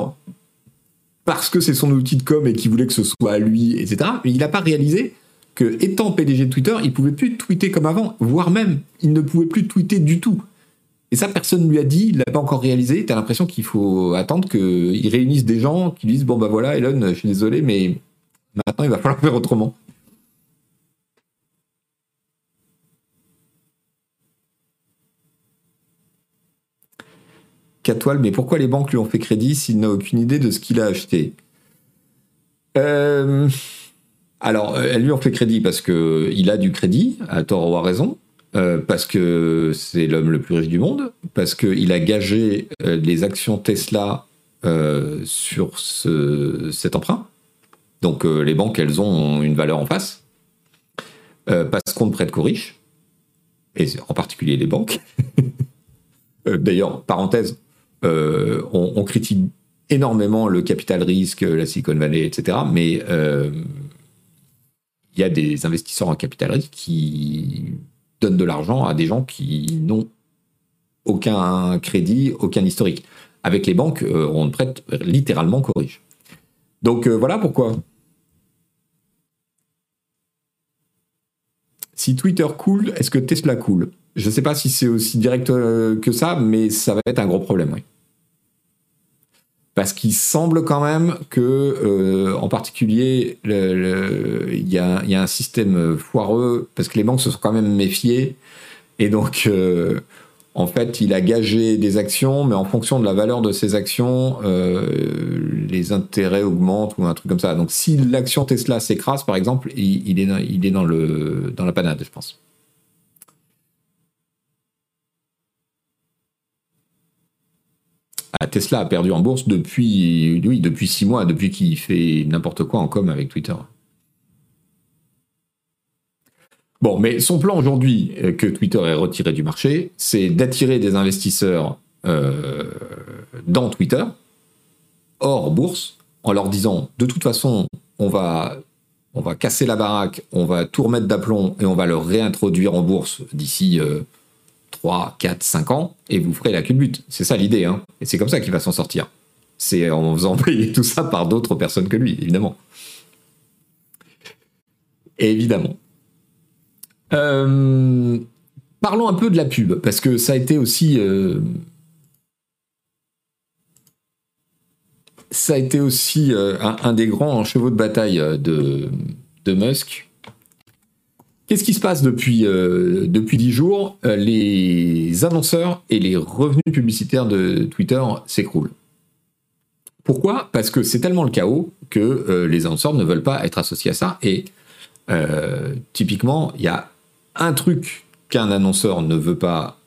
Speaker 1: parce que c'est son outil de com et qu'il voulait que ce soit à lui, etc. Mais il n'a pas réalisé que, étant PDG de Twitter, il pouvait plus tweeter comme avant, voire même, il ne pouvait plus tweeter du tout. Et ça, personne ne lui a dit, il l'a pas encore réalisé. Tu l'impression qu'il faut attendre qu'il réunisse des gens qui disent Bon, bah voilà, Elon, je suis désolé, mais maintenant, il va falloir faire autrement. Catoile, mais pourquoi les banques lui ont fait crédit s'il n'a aucune idée de ce qu'il a acheté? Euh, Alors, euh, elles lui ont fait crédit parce qu'il a du crédit, à tort ou à raison, euh, parce que c'est l'homme le plus riche du monde, parce qu'il a gagé les actions Tesla sur cet emprunt. Donc les banques, elles ont une valeur en face, parce qu'on ne prête qu'aux riches, et en particulier les banques. D'ailleurs, parenthèse, euh, on, critique énormément le capital risque, la Silicon Valley, etc. Mais euh, il y a des investisseurs en capital risque qui donnent de l'argent à des gens qui n'ont aucun crédit, aucun historique. Avec les banques, euh, on prête littéralement qu'aux riches. Donc voilà pourquoi. Si Twitter coule, est-ce que Tesla coule? Je ne sais pas si c'est aussi direct euh, que ça, mais ça va être un gros problème, oui. Parce qu'il semble quand même que, euh, en particulier, il y, a, un système foireux, parce que les banques se sont quand même méfiées, et donc, euh, en fait, il a gagé des actions, mais en fonction de la valeur de ces actions, les intérêts augmentent ou un truc comme ça. Donc, si l'action Tesla s'écrase, par exemple, il, est, dans la panade, je pense. Tesla a perdu en bourse depuis, oui, six mois, depuis qu'il fait n'importe quoi en com avec Twitter. Bon, mais son plan aujourd'hui, euh, que Twitter est retiré du marché, c'est d'attirer des investisseurs euh, dans Twitter, hors bourse, en leur disant de toute façon, on va, on va casser la baraque, on va tout remettre d'aplomb et on va le réintroduire en bourse d'ici euh, 3, 4, 5 ans, et vous ferez la culbute. C'est ça l'idée, hein. Et c'est comme ça qu'il va s'en sortir. C'est en faisant payer tout ça par d'autres personnes que lui, évidemment. évidemment. Euh, parlons un peu de la pub, parce que ça a été aussi. Euh, ça a été aussi un, des grands chevaux de bataille de, de Musk. Qu'est-ce qui se passe depuis, depuis 10 jours Les annonceurs et les revenus publicitaires de Twitter s'écroulent. Pourquoi? Parce que c'est tellement le chaos que les annonceurs ne veulent pas être associés à ça. Et typiquement, il y a un truc qu'un annonceur ne veut pas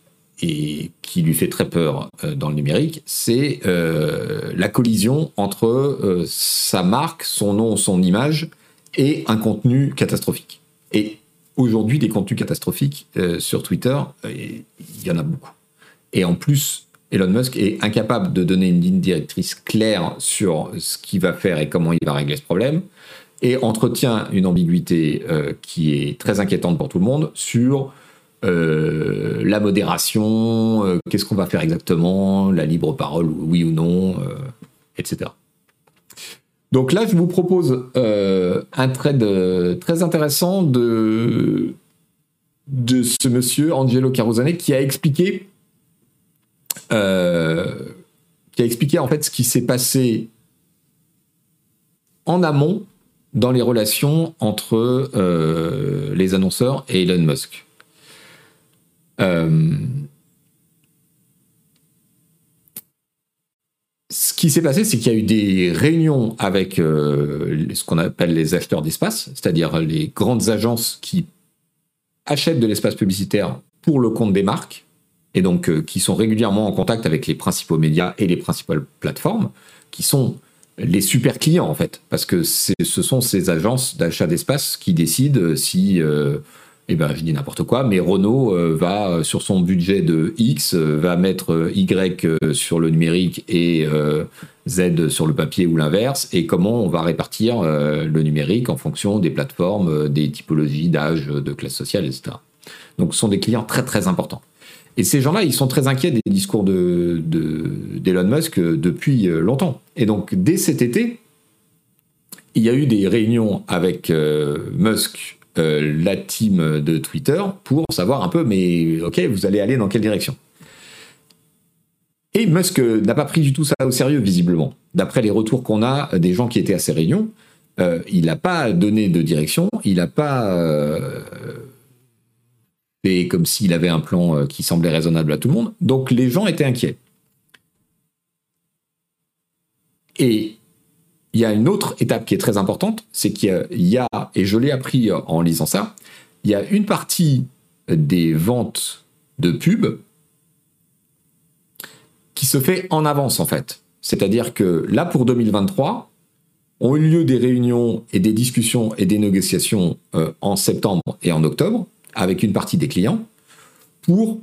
Speaker 1: et qui lui fait très peur euh, dans le numérique, c'est euh, la collision entre euh, sa marque, son nom, son image et un contenu catastrophique. Et aujourd'hui, des contenus catastrophiques sur Twitter, il y en a beaucoup. Et en plus, Elon Musk est incapable de donner une ligne directrice claire sur ce qu'il va faire et comment il va régler ce problème, et entretient une ambiguïté qui est très inquiétante pour tout le monde sur euh, la modération, euh, qu'est-ce qu'on va faire exactement, la libre parole, oui ou non, euh, etc. Donc là, je vous propose un trade très intéressant de, ce monsieur, Angelo Carosane, qui a expliqué qui a expliqué en fait ce qui s'est passé en amont dans les relations entre les annonceurs et Elon Musk. Euh, ce qui s'est passé, c'est qu'il y a eu des réunions avec euh, ce qu'on appelle les acheteurs d'espace, c'est-à-dire les grandes agences qui achètent de l'espace publicitaire pour le compte des marques, et donc euh, qui sont régulièrement en contact avec les principaux médias et les principales plateformes, qui sont les super clients en fait, parce que ce sont ces agences d'achat d'espace qui décident si eh ben, je dis n'importe quoi, mais Renault euh, va, euh, sur son budget de X, euh, va mettre Y sur le numérique et Z sur le papier ou l'inverse, et comment on va répartir le numérique en fonction des plateformes, des typologies d'âge, de classe sociale, etc. Donc ce sont des clients très très importants. Et ces gens-là, ils sont très inquiets des discours d'Elon de, Musk depuis longtemps. Et donc dès cet été, il y a eu des réunions avec Musk euh, la team de Twitter pour savoir un peu, mais ok, vous allez aller dans quelle direction Et Musk n'a pas pris du tout ça au sérieux, visiblement. D'après les retours qu'on a des gens qui étaient à ces réunions, euh, il n'a pas donné de direction, il n'a pas euh, fait comme s'il avait un plan qui semblait raisonnable à tout le monde. Donc les gens étaient inquiets. Et il y a une autre étape qui est très importante, c'est qu'il y a, et je l'ai appris en lisant ça, il y a une partie des ventes de pub qui se fait en avance en fait. C'est-à-dire que là pour 2023, ont eu lieu des réunions et des discussions et des négociations euh, en septembre et en octobre avec une partie des clients pour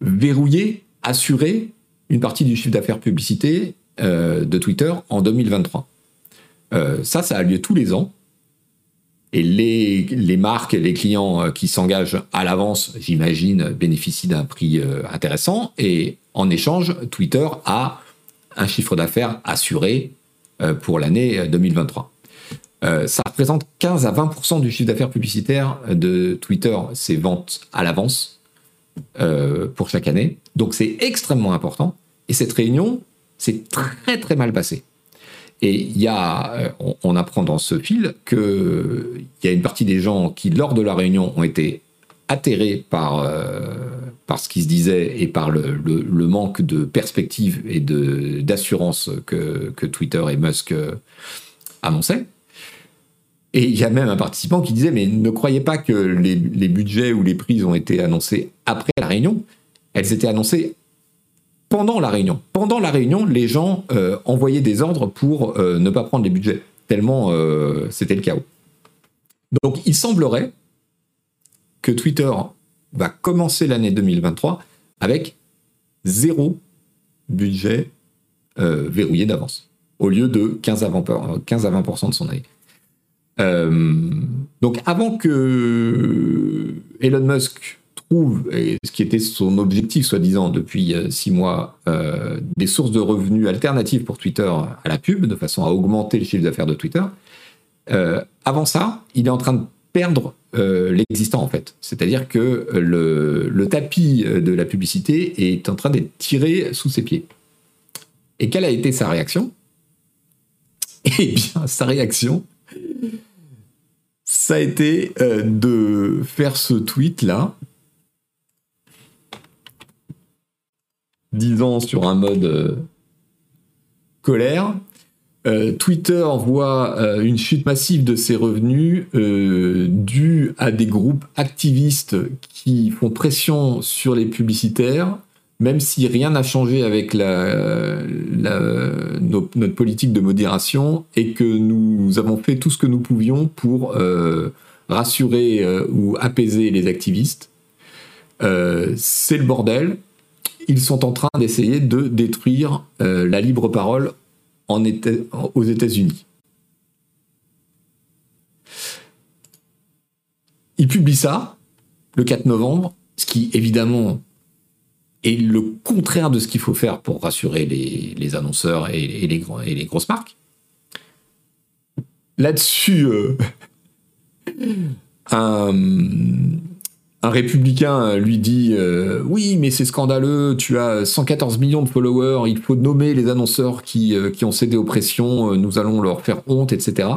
Speaker 1: verrouiller, assurer une partie du chiffre d'affaires publicité euh, de Twitter en 2023. Euh, ça, ça a lieu tous les ans. Et les, marques les clients euh, qui s'engagent à l'avance, j'imagine, bénéficient d'un prix euh, intéressant. Et en échange, Twitter a un chiffre d'affaires assuré pour l'année 2023. ça représente 15 à 20% du chiffre d'affaires publicitaire de Twitter, ces ventes à l'avance pour chaque année. Donc c'est extrêmement important. Et cette réunion s'est très très mal passée. Et y a, euh, on, apprend dans ce fil qu'il y a une partie des gens qui, lors de la réunion, ont été atterrés par, euh, par ce qui se disait et par le, manque de perspective et d'assurance que, que, Twitter et Musk euh, annonçaient. Et il y a même un participant qui disait, mais ne croyez pas que les, les budgets ou les prix ont été annoncés après la réunion, elles étaient annoncées pendant la réunion. Pendant la réunion, les gens euh, envoyaient des ordres pour euh, ne pas prendre les budgets, tellement euh, c'était le chaos. Donc il semblerait que Twitter va commencer l'année 2023 avec zéro budget verrouillé d'avance, au lieu de 15 à 20%, de son année. donc avant que Elon Musk et ce qui était son objectif soi-disant depuis euh, six mois, euh, des sources de revenus alternatives pour Twitter à la pub, de façon à augmenter le chiffre d'affaires de Twitter, euh, avant ça, il est en train de perdre l'existant en fait. C'est-à-dire que le, tapis de la publicité est en train d'être tiré sous ses pieds. Et quelle a été sa réaction? Eh bien, sa réaction, ça a été euh, de faire ce tweet-là, disant sur un mode euh, colère, euh, Twitter voit une chute massive de ses revenus due à des groupes activistes qui font pression sur les publicitaires même si rien n'a changé avec notre politique de modération et que nous avons fait tout ce que nous pouvions pour euh, rassurer euh, ou apaiser les activistes, euh, c'est le bordel. Ils sont en train d'essayer de détruire la libre parole aux États-Unis. Ils publient ça le 4 novembre, ce qui évidemment et le contraire de ce qu'il faut faire pour rassurer les, annonceurs et, les, et, les, grosses marques. Là-dessus, euh, un, républicain lui dit euh, Oui, mais c'est scandaleux, tu as 114 millions de followers, il faut nommer les annonceurs qui, euh, ont cédé aux pressions, nous allons leur faire honte, etc.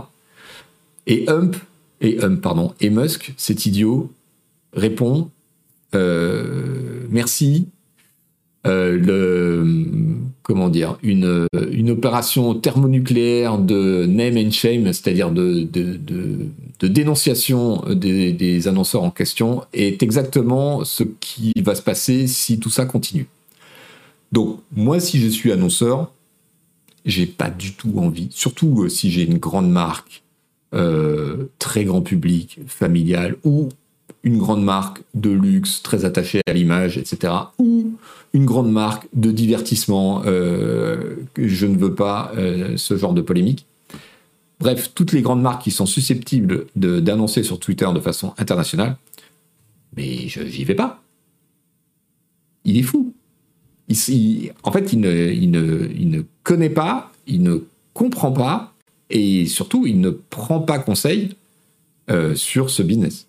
Speaker 1: Et Hump, et Hump, pardon, et Musk, cet idiot, répond Merci, euh, le, comment dire, une, opération thermonucléaire de name and shame, c'est-à-dire de, dénonciation des, annonceurs en question, est exactement ce qui va se passer si tout ça continue. Donc, moi, si je suis annonceur, j'ai pas du tout envie, surtout euh, si j'ai une grande marque, euh, très grand public, familiale, ou une grande marque de luxe très attachée à l'image, etc., ou une grande marque de divertissement, euh, je ne veux pas euh, ce genre de polémique. Bref, toutes les grandes marques qui sont susceptibles d'annoncer sur Twitter de façon internationale, mais je n'y vais pas. Il est fou. en fait, il ne, connaît pas, il ne comprend pas, et surtout, il ne prend pas conseil euh, sur ce business.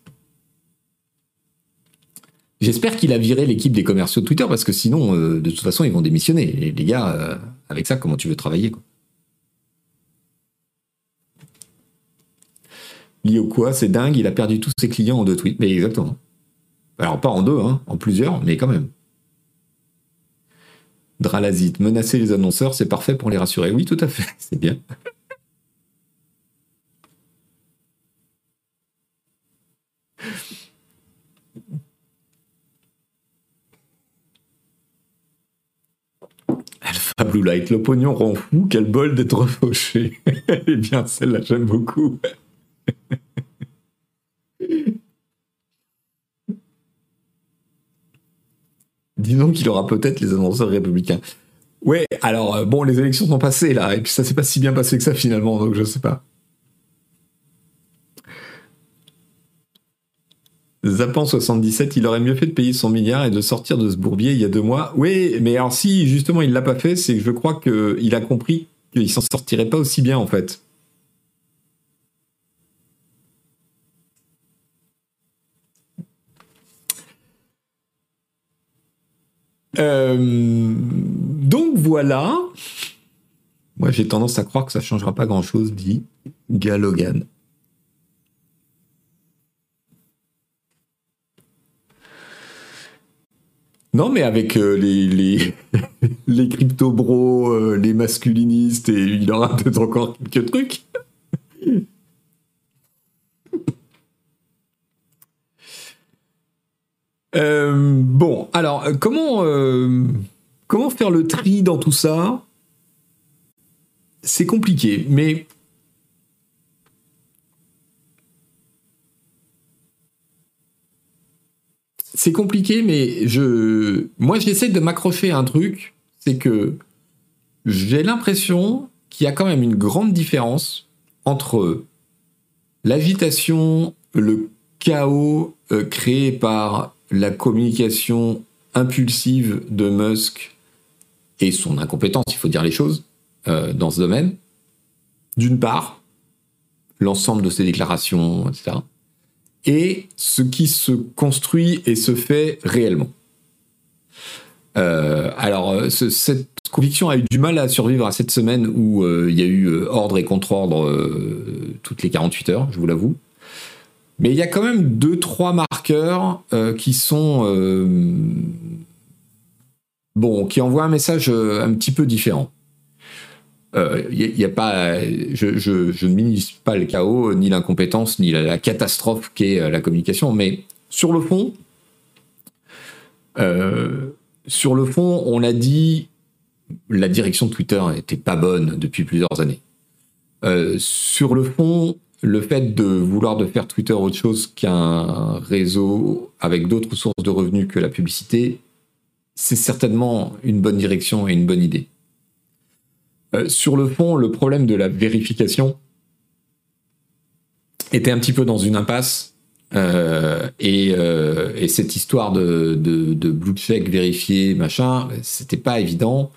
Speaker 1: J'espère qu'il a viré l'équipe des commerciaux de Twitter parce que sinon, euh, de toute façon, ils vont démissionner. Et les gars, euh, avec ça, comment tu veux travailler quoi? Quoi C'est dingue, il a perdu tous ses clients en deux tweets. Mais exactement. Alors, pas en deux, hein, en plusieurs, mais quand même. Dralazit, menacer les annonceurs, c'est parfait pour les rassurer. Oui, tout à fait, c'est bien. Alpha Blue Light, le rend fou, quel bol d'être fauché. eh bien, celle-là, j'aime beaucoup. Disons qu'il aura peut-être les annonceurs républicains. Ouais, alors, euh, bon, les élections sont passées là, et puis ça s'est pas si bien passé que ça finalement, donc je sais pas. Zapan 77, il aurait mieux fait de payer son milliard et de sortir de ce bourbier il y a deux mois. Oui, mais alors si justement il l'a pas fait, c'est que je crois qu'il a compris qu'il s'en sortirait pas aussi bien en fait. Euh, donc voilà. Moi j'ai tendance à croire que ça changera pas grand chose, dit Galogan. Non, mais avec euh, les, crypto-bros, euh, les masculinistes, et il aura peut-être encore quelques trucs. Euh, bon, alors, comment faire le tri dans tout ça? C'est compliqué, mais c'est compliqué, mais je, moi, j'essaie de m'accrocher à un truc, c'est que j'ai l'impression qu'il y a quand même une grande différence entre l'agitation, le chaos euh, créé par la communication impulsive de Musk et son incompétence, il faut dire les choses, euh, dans ce domaine. D'une part, l'ensemble de ses déclarations, etc et ce qui se construit et se fait réellement. alors, cette conviction a eu du mal à survivre à cette semaine où il y a eu ordre et contre-ordre toutes les 48 heures, je vous l'avoue. Mais il y a quand même deux, trois marqueurs qui sont bon, qui envoient un message un petit peu différent il euh, y, a pas, je, ne minimise pas le chaos, ni l'incompétence, ni la, catastrophe qu'est euh, la communication, mais sur le fond, euh, sur le fond, on a dit la direction de Twitter n'était pas bonne depuis plusieurs années. sur le fond, le fait de vouloir faire Twitter autre chose qu'un réseau avec d'autres sources de revenus que la publicité, c'est certainement une bonne direction et une bonne idée. Euh, sur le fond, le problème de la vérification était un petit peu dans une impasse. Euh, euh, et, cette histoire de, blue check vérifié, machin, c'était pas évident.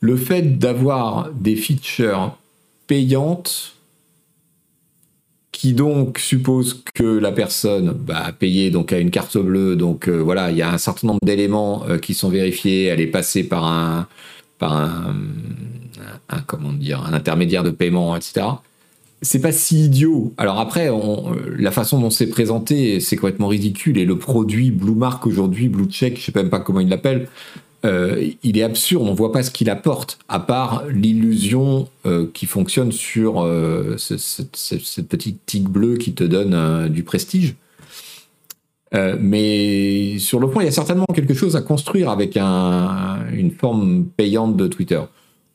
Speaker 1: Le fait d'avoir des features payantes qui donc suppose que la personne bah, a payé donc à une carte bleue, donc voilà, il y a un certain nombre d'éléments qui sont vérifiés, elle est passée par un, par un, un, comment dire, un intermédiaire de paiement, etc. C'est pas si idiot. Alors après, la façon dont c'est présenté, c'est complètement ridicule. Et le produit Blue Mark aujourd'hui, Blue Check, je sais même pas comment il l'appelle, euh, il est absurde. On voit pas ce qu'il apporte, à part l'illusion euh, qui fonctionne sur euh, cette petite tique bleue qui te donne du prestige. mais sur le point, il y a certainement quelque chose à construire avec une forme payante de Twitter.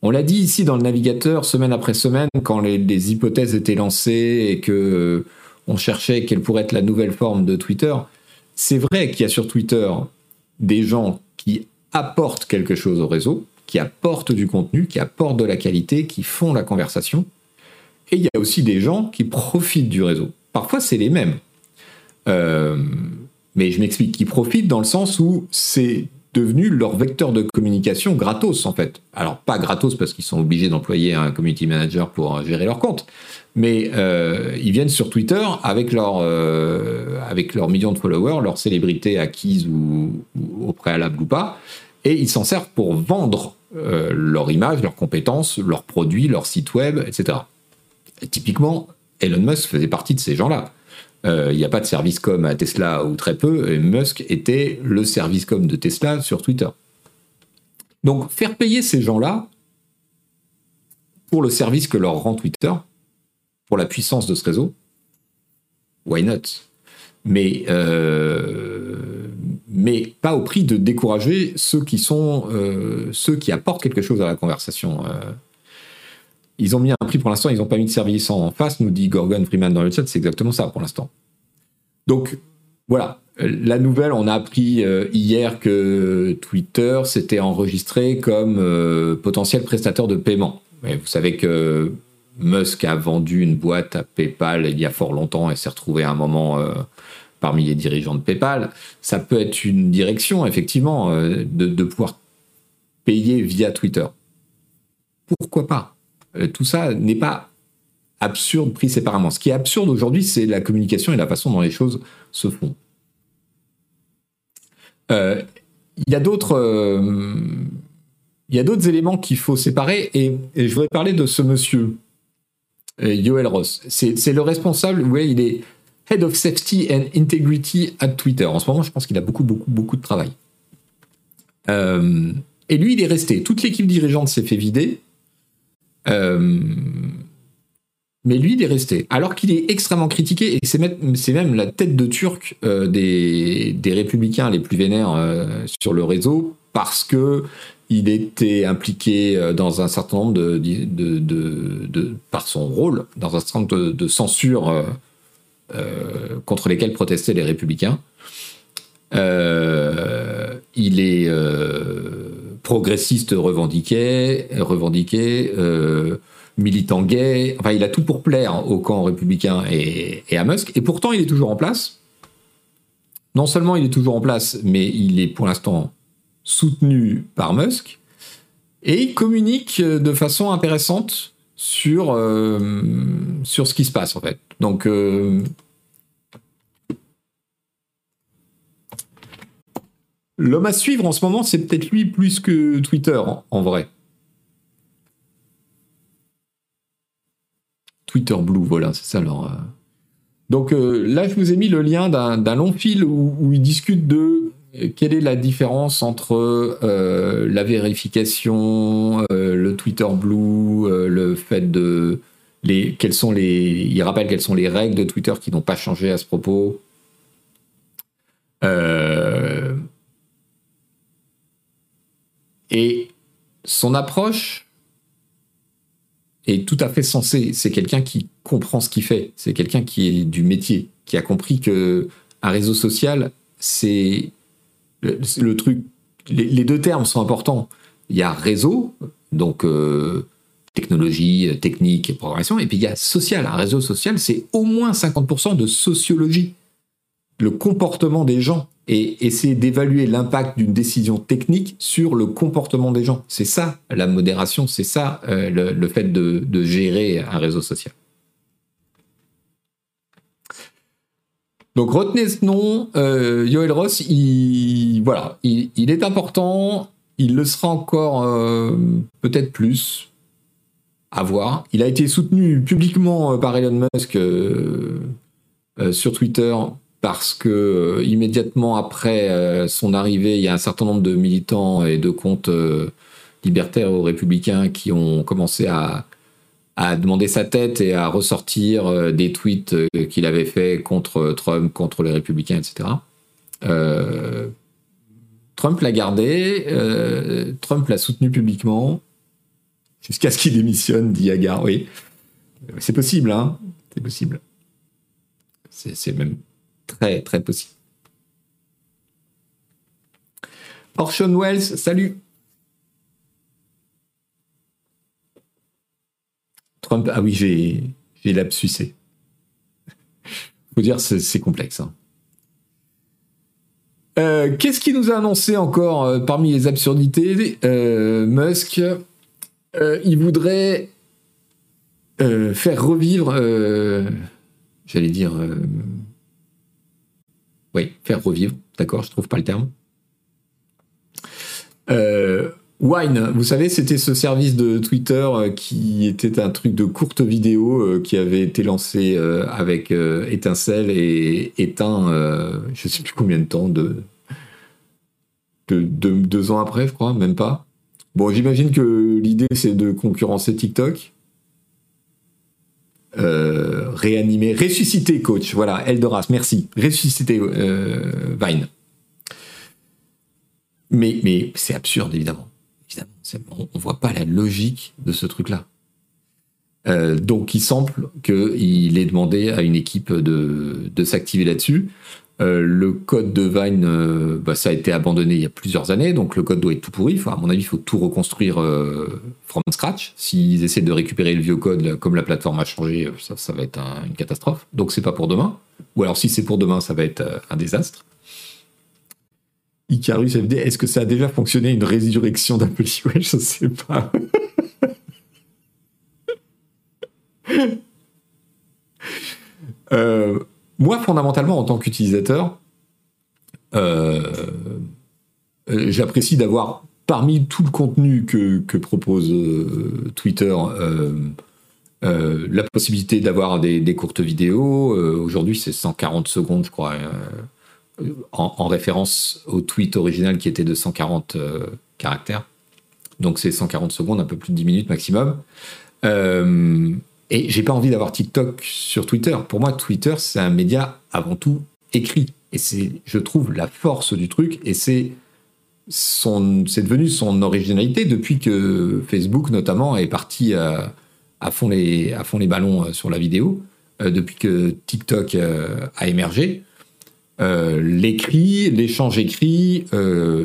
Speaker 1: On l'a dit ici dans le navigateur semaine après semaine quand les, hypothèses étaient lancées et que on cherchait quelle pourrait être la nouvelle forme de Twitter. C'est vrai qu'il y a sur Twitter des gens qui apportent quelque chose au réseau, qui apportent du contenu, qui apportent de la qualité, qui font la conversation. Et il y a aussi des gens qui profitent du réseau. Parfois, c'est les mêmes. Euh, mais je m'explique, qui profitent dans le sens où c'est devenu leur vecteur de communication gratos en fait. Alors pas gratos parce qu'ils sont obligés d'employer un community manager pour euh, gérer leur compte, mais euh, ils viennent sur Twitter avec leur euh, avec leurs millions de followers, leur célébrité acquise au préalable ou pas, et ils s'en servent pour vendre leur image, leurs compétences, leurs produits, leur site web, etc. typiquement, Elon Musk faisait partie de ces gens-là. Euh, il n'y a pas de service com à Tesla ou très peu, et Musk était le service com de Tesla sur Twitter. Donc faire payer ces gens-là pour le service que leur rend Twitter, pour la puissance de ce réseau, why not? Mais, euh, pas au prix de décourager euh, ceux qui apportent quelque chose à la conversation. Ils ont mis un prix pour l'instant, ils n'ont pas mis de service en face, nous dit Gorgon Freeman dans le chat, c'est exactement ça pour l'instant. Donc voilà, la nouvelle, on a appris euh, hier que Twitter s'était enregistré comme euh, potentiel prestataire de paiement. vous savez que Musk a vendu une boîte à PayPal il y a fort longtemps et s'est retrouvé à un moment euh, parmi les dirigeants de PayPal. Ça peut être une direction, effectivement, de, pouvoir payer via Twitter. Pourquoi pas? Tout ça n'est pas absurde pris séparément. Ce qui est absurde aujourd'hui, c'est la communication et la façon dont les choses se font. Euh, il y a d'autres euh, il y a d'autres éléments qu'il faut séparer et, je voudrais parler de ce monsieur Yoel Ross. C'est le responsable, vous il est Head of Safety and Integrity at Twitter. En ce moment, je pense qu'il a beaucoup, beaucoup, beaucoup de travail. et lui, il est resté. Toute l'équipe dirigeante s'est fait vider. Euh, mais lui, il est resté. Alors qu'il est extrêmement critiqué, et c'est même la tête de turc euh, des, républicains les plus vénères euh, sur le réseau, parce que il était impliqué dans un certain nombre de, par son rôle, dans un certain nombre de, censures contre lesquelles protestaient les républicains. il est progressiste revendiqué, euh, militant gay. Enfin, il a tout pour plaire au camp républicain et, à Musk. Et pourtant, il est toujours en place. Non seulement il est toujours en place, mais il est pour l'instant soutenu par Musk. Et il communique de façon intéressante sur, euh, ce qui se passe, en fait. Donc, euh, L'homme à suivre en ce moment, c'est peut-être lui plus que Twitter, en, vrai. Twitter Blue, voilà, c'est ça. Euh. Donc euh, là, je vous ai mis le lien d'un long fil où, où il discute de euh, quelle est la différence entre la vérification, le Twitter Blue, le fait de les, quels sont les, il rappelle quelles sont les règles de Twitter qui n'ont pas changé à ce propos. Euh, et son approche est tout à fait sensée. C'est quelqu'un qui comprend ce qu'il fait. C'est quelqu'un qui est du métier, qui a compris que un réseau social, c'est le, truc. Les, deux termes sont importants. Il y a réseau, donc euh, technologie, technique, programmation, et puis il y a social. Un réseau social, c'est au moins 50% de sociologie. Le comportement des gens et essayer d'évaluer l'impact d'une décision technique sur le comportement des gens. C'est ça la modération, c'est ça euh, le, fait de, gérer un réseau social. Donc retenez ce nom, euh, Yoel Ross, il, voilà, il, est important, il le sera encore euh, peut-être plus, à voir. Il a été soutenu publiquement par Elon Musk sur Twitter parce que euh, immédiatement après euh, son arrivée, il y a un certain nombre de militants et de comptes euh, libertaires ou républicains qui ont commencé à, demander sa tête et à ressortir des tweets qu'il avait fait contre Trump, contre les républicains, etc. Trump l'a gardé, Trump l'a soutenu publiquement, jusqu'à ce qu'il démissionne, dit Agar, oui. C'est possible, hein C'est possible. C'est même très très possible. Orson Welles, salut. Trump, ah oui, j'ai j'ai lapsusé. Faut dire, c'est complexe. Hein. Euh, qu'est-ce qu'il nous a annoncé encore euh, parmi les absurdités? Euh, Musk, il voudrait faire revivre, j'allais dire, oui, faire revivre, d'accord, je trouve pas le terme. Euh, Wine, vous savez, c'était ce service de Twitter euh, qui était un truc de courte vidéo euh, qui avait été lancé avec étincelle et éteint, je sais plus combien de temps, de, deux ans après, je crois, même pas. Bon, j'imagine que l'idée c'est de concurrencer TikTok. Euh, réanimer, ressusciter coach. Voilà, Eldoras, merci. Ressusciter euh, Vine. Mais, mais c'est absurde, évidemment. évidemment on ne voit pas la logique de ce truc-là. Euh, donc il semble qu'il ait demandé à une équipe de, de s'activer là-dessus. Euh, le code de Vine, euh, bah, ça a été abandonné il y a plusieurs années, donc le code doit être tout pourri. Enfin, à mon avis, il faut tout reconstruire euh, from scratch. S'ils essaient de récupérer le vieux code, comme la plateforme a changé, ça, va être une catastrophe. Donc c'est pas pour demain. Ou alors si c'est pour demain, ça va être un désastre. Icarus FD, est-ce que ça a déjà fonctionné une résurrection d'Apple Ouais, je sais pas. euh, moi, fondamentalement, en tant qu'utilisateur, euh, euh, j'apprécie d'avoir, parmi tout le contenu que, propose euh, Twitter, la possibilité d'avoir des, courtes vidéos. Aujourd'hui, c'est 140 secondes, je crois, en, référence au tweet original qui était de 140 caractères. Donc, c'est 140 secondes, un peu plus de 10 minutes maximum. Et j'ai pas envie d'avoir TikTok sur Twitter. Pour moi, Twitter, c'est un média avant tout écrit. Et c'est, je trouve, la force du truc. Et c'est son, c'est devenu son originalité depuis que Facebook, notamment, est parti à, fond, les, à fond les ballons euh, sur la vidéo. Euh, depuis que TikTok euh, a émergé. l'écrit, l'échange écrit,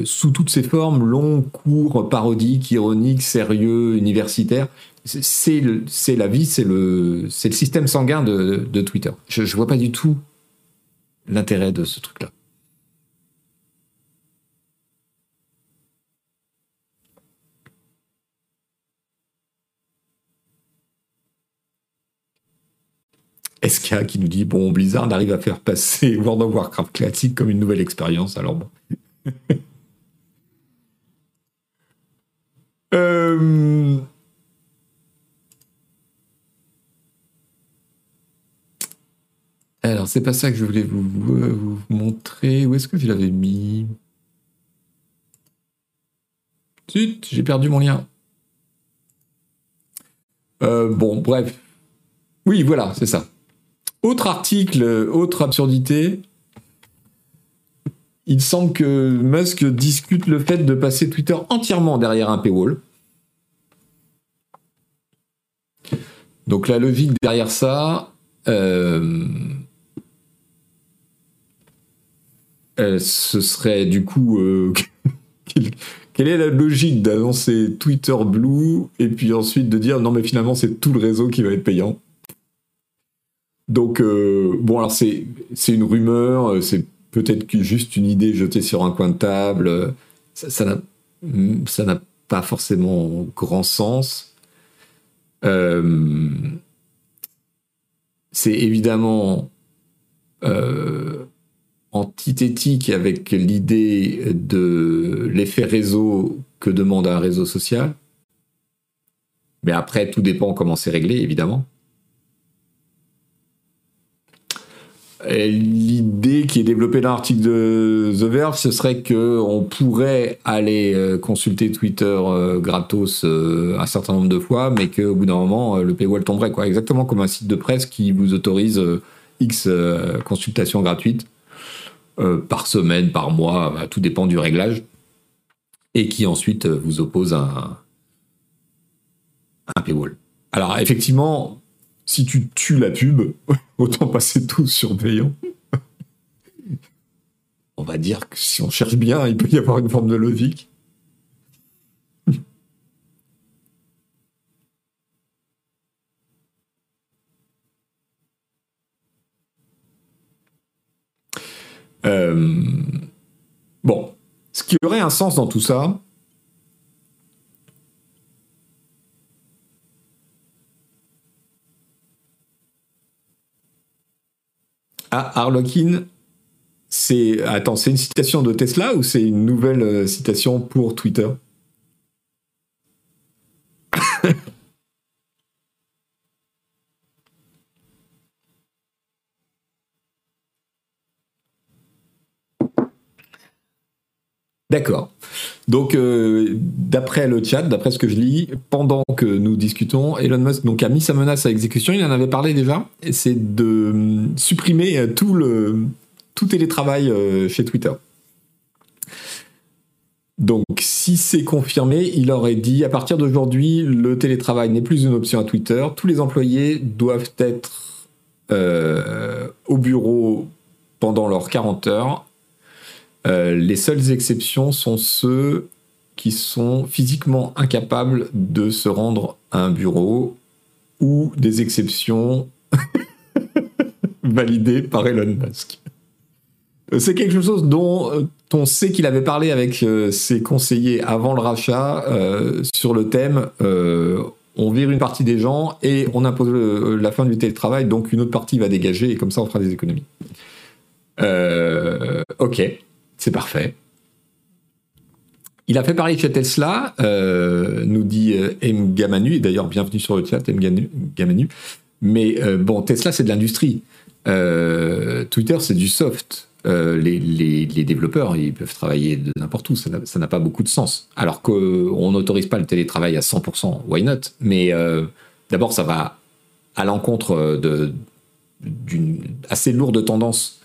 Speaker 1: sous toutes ses formes, long, court, parodique, ironique, sérieux, universitaire, c'est la vie, c'est le, le système sanguin de, de Twitter. Je ne vois pas du tout l'intérêt de ce truc-là. SK qui nous dit bon Blizzard arrive à faire passer World of Warcraft classique comme une nouvelle expérience alors bon. euh... Alors, c'est pas ça que je voulais vous, montrer. Où est-ce que je l'avais mis? Zut, j'ai perdu mon lien. Euh, bon, bref. Oui, voilà, c'est ça. Autre article, autre absurdité. Il semble que Musk discute le fait de passer Twitter entièrement derrière un paywall. Donc la logique derrière ça, euh, euh, ce serait du coup quelle est la logique d'annoncer Twitter Blue et puis ensuite de dire non mais finalement c'est tout le réseau qui va être payant? Donc euh, bon alors c'est une rumeur, euh, c'est peut-être juste une idée jetée sur un coin de table, ça n'a ça n'a pas forcément grand sens. Euh, c'est évidemment antithétique avec l'idée de l'effet réseau que demande un réseau social. Mais après, tout dépend comment c'est réglé, évidemment. L'idée qui est développée dans l'article de The Verge, ce serait qu'on pourrait aller euh, consulter Twitter euh, gratos euh, un certain nombre de fois, mais qu'au bout d'un moment, le paywall tomberait. Quoi. Exactement comme un site de presse qui vous autorise X consultations gratuites euh, par semaine, par mois, bah, tout dépend du réglage, et qui ensuite euh, vous oppose un, un paywall. Alors effectivement, si tu tues la pub, autant passer tout sur payant. on va dire que si on cherche bien, il peut y avoir une forme de logique. Euh, bon, ce qui aurait un sens dans tout ça, Ah, Harlequin, c'est. Attends, c'est une citation de Tesla ou c'est une nouvelle euh, citation pour Twitter? D'accord. Donc, euh, d'après le chat, d'après ce que je lis, pendant que nous discutons, Elon Musk a mis sa menace à exécution. Il en avait parlé déjà. C'est de euh, supprimer euh, tout, le, télétravail chez Twitter. Donc, si c'est confirmé, il aurait dit à partir d'aujourd'hui, le télétravail n'est plus une option à Twitter. Tous les employés doivent être au bureau pendant leurs 40 heures les seules exceptions sont ceux qui sont physiquement incapables de se rendre à un bureau ou des exceptions validées par Elon Musk. Euh, c'est quelque chose dont euh, on sait qu'il avait parlé avec ses conseillers avant le rachat sur le thème on vire une partie des gens et on impose la fin du télétravail, donc une autre partie va dégager et comme ça on fera des économies. ok. C'est parfait. Il a fait parler chez Tesla, euh, nous dit euh, M. Gamanu, et d'ailleurs bienvenue sur le chat M. Gamanu. Mais euh, bon, Tesla c'est de l'industrie. Twitter c'est du soft. Les, développeurs ils peuvent travailler de n'importe où, ça n'a pas beaucoup de sens. Alors qu'on n'autorise pas le télétravail à 100%, why not? Mais d'abord ça va à l'encontre d'une assez lourde tendance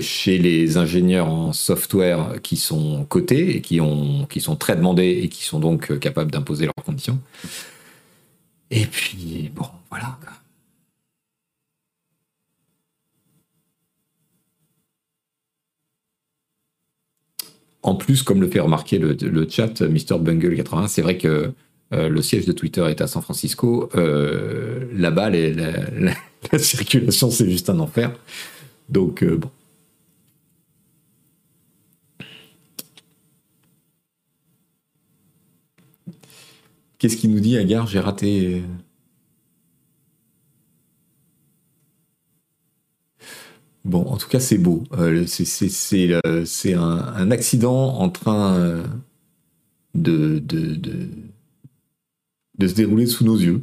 Speaker 1: chez les ingénieurs en software qui sont cotés et qui, ont, qui sont très demandés et qui sont donc euh, capables d'imposer leurs conditions. Et puis, bon, voilà. En plus, comme le fait remarquer le, chat, Mr. Bungle 80, c'est vrai que euh, le siège de Twitter est à San Francisco. Là-bas, la, circulation, c'est juste un enfer. Donc, bon. Qu'est-ce qu'il nous dit, Agar J'ai raté. Bon, en tout cas, c'est beau. Euh, c'est un, accident en train euh, de, de se dérouler sous nos yeux.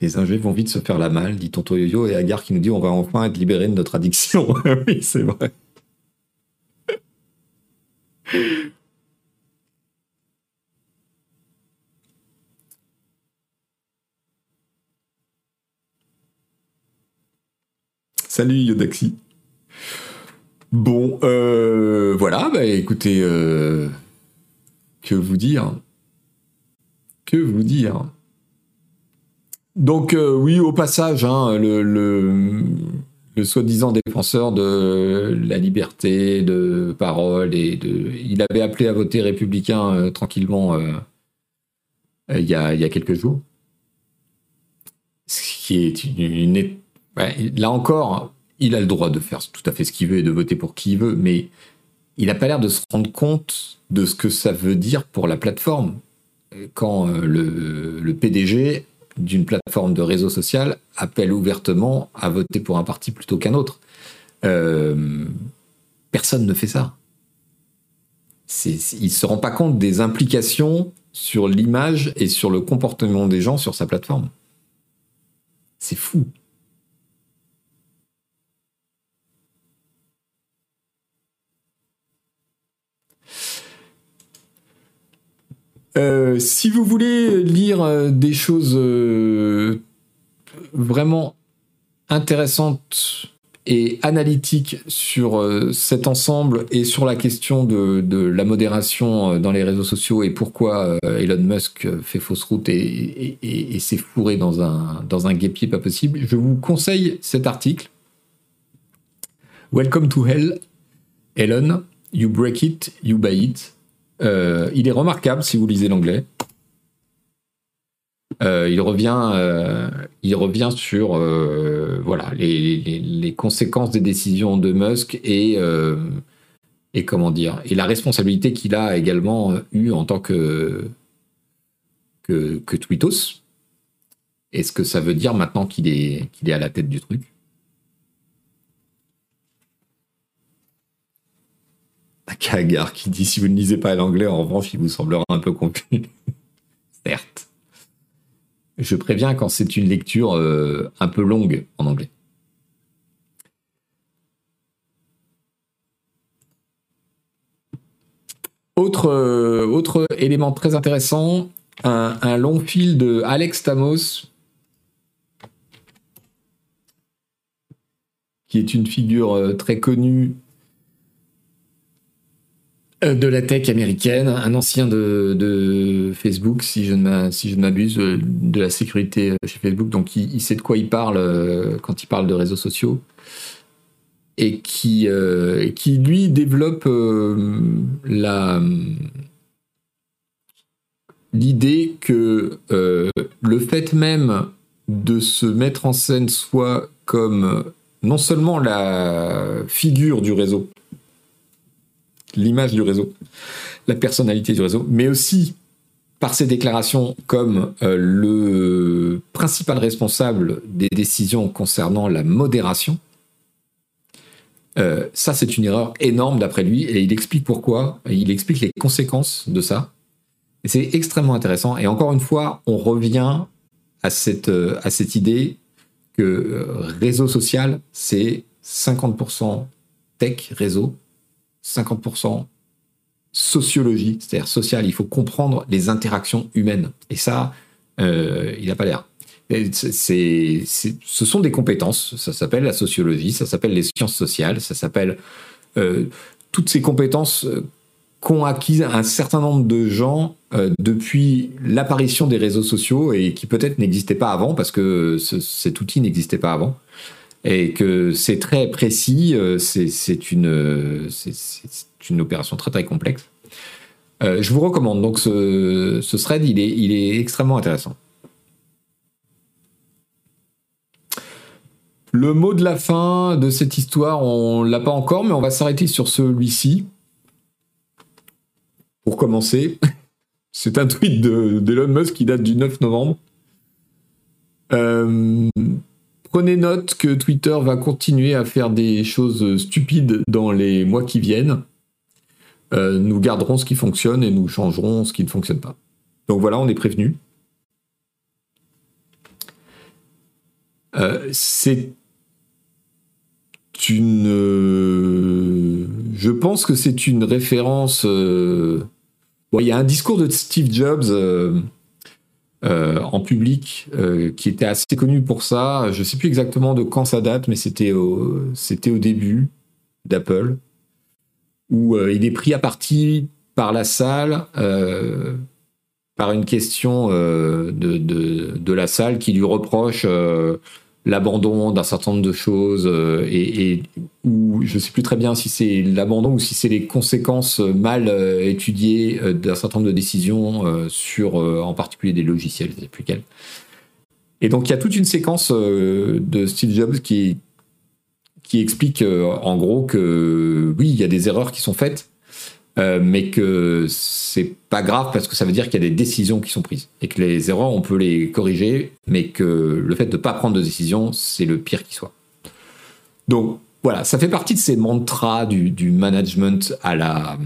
Speaker 1: Les ingés vont vite se faire la malle, dit Tonto Yo-Yo, et Agar qui nous dit on va enfin être libéré de notre addiction. oui, c'est vrai. Salut Yodaxi. Bon, euh, voilà, bah écoutez, euh, que vous dire? Que vous dire? Donc euh, oui, au passage, hein, le, le, le soi-disant défenseur de la liberté de parole et de, il avait appelé à voter républicain tranquillement il y, a, y a, quelques jours. Ce qui est là encore, il a le droit de faire tout à fait ce qu'il veut et de voter pour qui il veut, mais il n'a pas l'air de se rendre compte de ce que ça veut dire pour la plateforme. Quand euh, le, PDG d'une plateforme de réseau social appelle ouvertement à voter pour un parti plutôt qu'un autre. Euh, personne ne fait ça. il ne se rend pas compte des implications sur l'image et sur le comportement des gens sur sa plateforme. C'est fou. Euh, si vous voulez lire euh, des choses euh, vraiment intéressantes et analytiques sur cet ensemble et sur la question de, la modération dans les réseaux sociaux et pourquoi Elon Musk fait fausse route et, s'est fourré dans un, dans un guépier pas possible, je vous conseille cet article. Welcome to Hell, Elon. You break it, you buy it. Euh, il est remarquable si vous lisez l'anglais. Euh, il revient, euh, il revient sur voilà les, conséquences des décisions de Musk et et comment dire et la responsabilité qu'il a également eu en tant que que, que Twitos. Et ce que ça veut dire maintenant qu'il est qu'il est à la tête du truc. Kagar qui dit si vous ne lisez pas l'anglais, en revanche, il vous semblera un peu confus. Certes. Je préviens quand c'est une lecture euh, un peu longue en anglais. Autre, euh, autre élément très intéressant, un, un, long fil de Alex Tamos, qui est une figure euh, très connue de la tech américaine, un ancien de, Facebook, si je ne m'abuse, euh, de la sécurité euh, chez Facebook. Donc il, sait de quoi il parle quand il parle de réseaux sociaux et qui, lui développe l'idée que le fait même de se mettre en scène soit comme non seulement la figure du réseau, l'image du réseau, la personnalité du réseau, mais aussi par ses déclarations comme euh, le principal responsable des décisions concernant la modération. Euh, ça, c'est une erreur énorme d'après lui, et il explique pourquoi, il explique les conséquences de ça. C'est extrêmement intéressant. Et encore une fois, on revient à cette, euh, à cette idée que réseau social, c'est 50% tech, réseau, 50% sociologie, c'est-à-dire social. Il faut comprendre les interactions humaines. Et ça, euh, il n'a pas l'air. C'est, ce sont des compétences. Ça s'appelle la sociologie, ça s'appelle les sciences sociales, ça s'appelle euh, toutes ces compétences euh, qu'ont acquises un certain nombre de gens depuis l'apparition des réseaux sociaux et qui peut-être n'existaient pas avant parce que cet outil n'existait pas avant et que c'est très précis, euh, c'est une, opération très très complexe. Euh, je vous recommande donc ce, thread, il est, extrêmement intéressant. Le mot de la fin de cette histoire, on l'a pas encore, mais on va s'arrêter sur celui-ci. Pour commencer, c'est un tweet d'Elon Musk qui date du 9 novembre. Euh, Prenez note que Twitter va continuer à faire des choses stupides dans les mois qui viennent. nous garderons ce qui fonctionne et nous changerons ce qui ne fonctionne pas. Donc voilà, on est prévenu. c'est une. je pense que c'est une référence. il y a un discours de Steve Jobs euh, en public, euh, qui était assez connu pour ça. Je ne sais plus exactement de quand ça date, mais c'était au, au début d'Apple, où euh, il est pris à partie par la salle, par une question de, de, la salle qui lui reproche l'abandon d'un certain nombre de choses euh, et, et, où je sais plus très bien si c'est l'abandon ou si c'est les conséquences mal euh, étudiées euh, d'un certain nombre de décisions sur en particulier des logiciels, je sais plus. Et donc il y a toute une séquence de Steve Jobs qui qui explique en gros que oui, il y a des erreurs qui sont faites euh, mais que c'est pas grave parce que ça veut dire qu'il y a des décisions qui sont prises. Et que les erreurs on peut les corriger, mais que le fait de ne pas prendre de décision c'est le pire qui soit. Donc voilà, ça fait partie de ces mantras du, management à la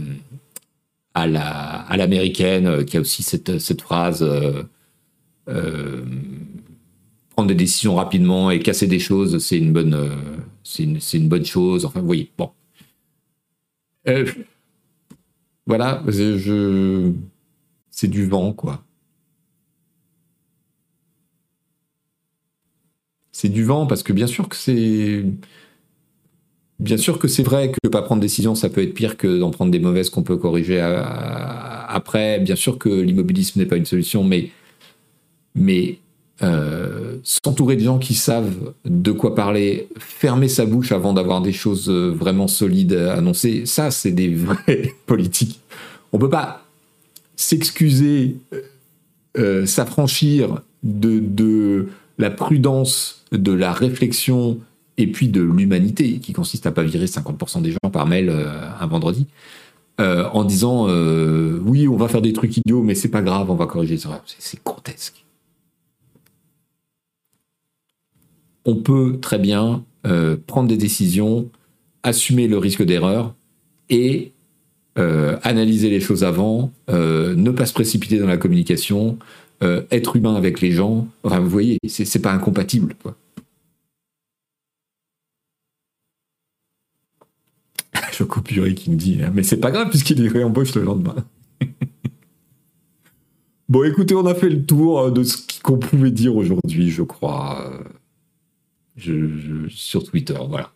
Speaker 1: à la à l'américaine euh, qui a aussi cette, cette phrase euh, prendre des décisions rapidement et casser des choses c'est une bonne c'est une, une, bonne chose. Enfin vous voyez. Bon voilà, c'est du vent, quoi. C'est du vent parce que bien sûr que c'est. Bien sûr que c'est vrai que pas prendre de décision, ça peut être pire que d'en prendre des mauvaises qu'on peut corriger après. Bien sûr que l'immobilisme n'est pas une solution, mais, mais euh, s'entourer de gens qui savent de quoi parler, fermer sa bouche avant d'avoir des choses euh, vraiment solides à annoncer, ça, c'est des vraies politiques. On peut pas s'excuser, euh, s'affranchir de, de, la prudence, de la réflexion et puis de l'humanité, qui consiste à pas virer 50% des gens par mail un vendredi, en disant oui, on va faire des trucs idiots, mais c'est pas grave, on va corriger ça. C'est grotesque. On peut très bien euh, prendre des décisions, assumer le risque d'erreur et euh, analyser les choses avant, euh, ne pas se précipiter dans la communication, être humain avec les gens. Enfin, vous voyez, c'est pas incompatible. Quoi. Yuri qui me dit, hein, mais c'est pas grave puisqu'il est réembauche le lendemain. bon, écoutez, on a fait le tour de ce qu'on pouvait dire aujourd'hui, je crois sur Twitter. Voilà.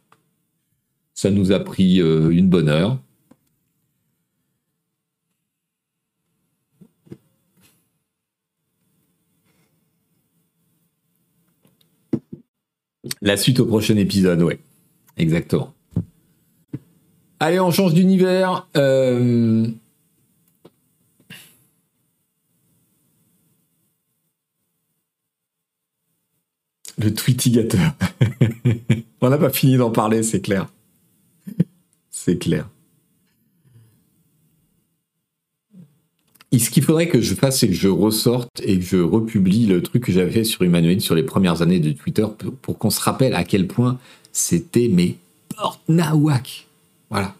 Speaker 1: Ça nous a pris euh, une bonne heure. La suite au prochain épisode, ouais. Exactement. Allez, on change d'univers. Euh, Le tweetigateur. On n'a pas fini d'en parler, c'est clair. C'est clair. Ce qu'il faudrait que je fasse, c'est que je ressorte et que je republie le truc que j'avais fait sur Humanoid sur les premières années de Twitter pour, qu'on se rappelle à quel point c'était mes porte nawak. Voilà.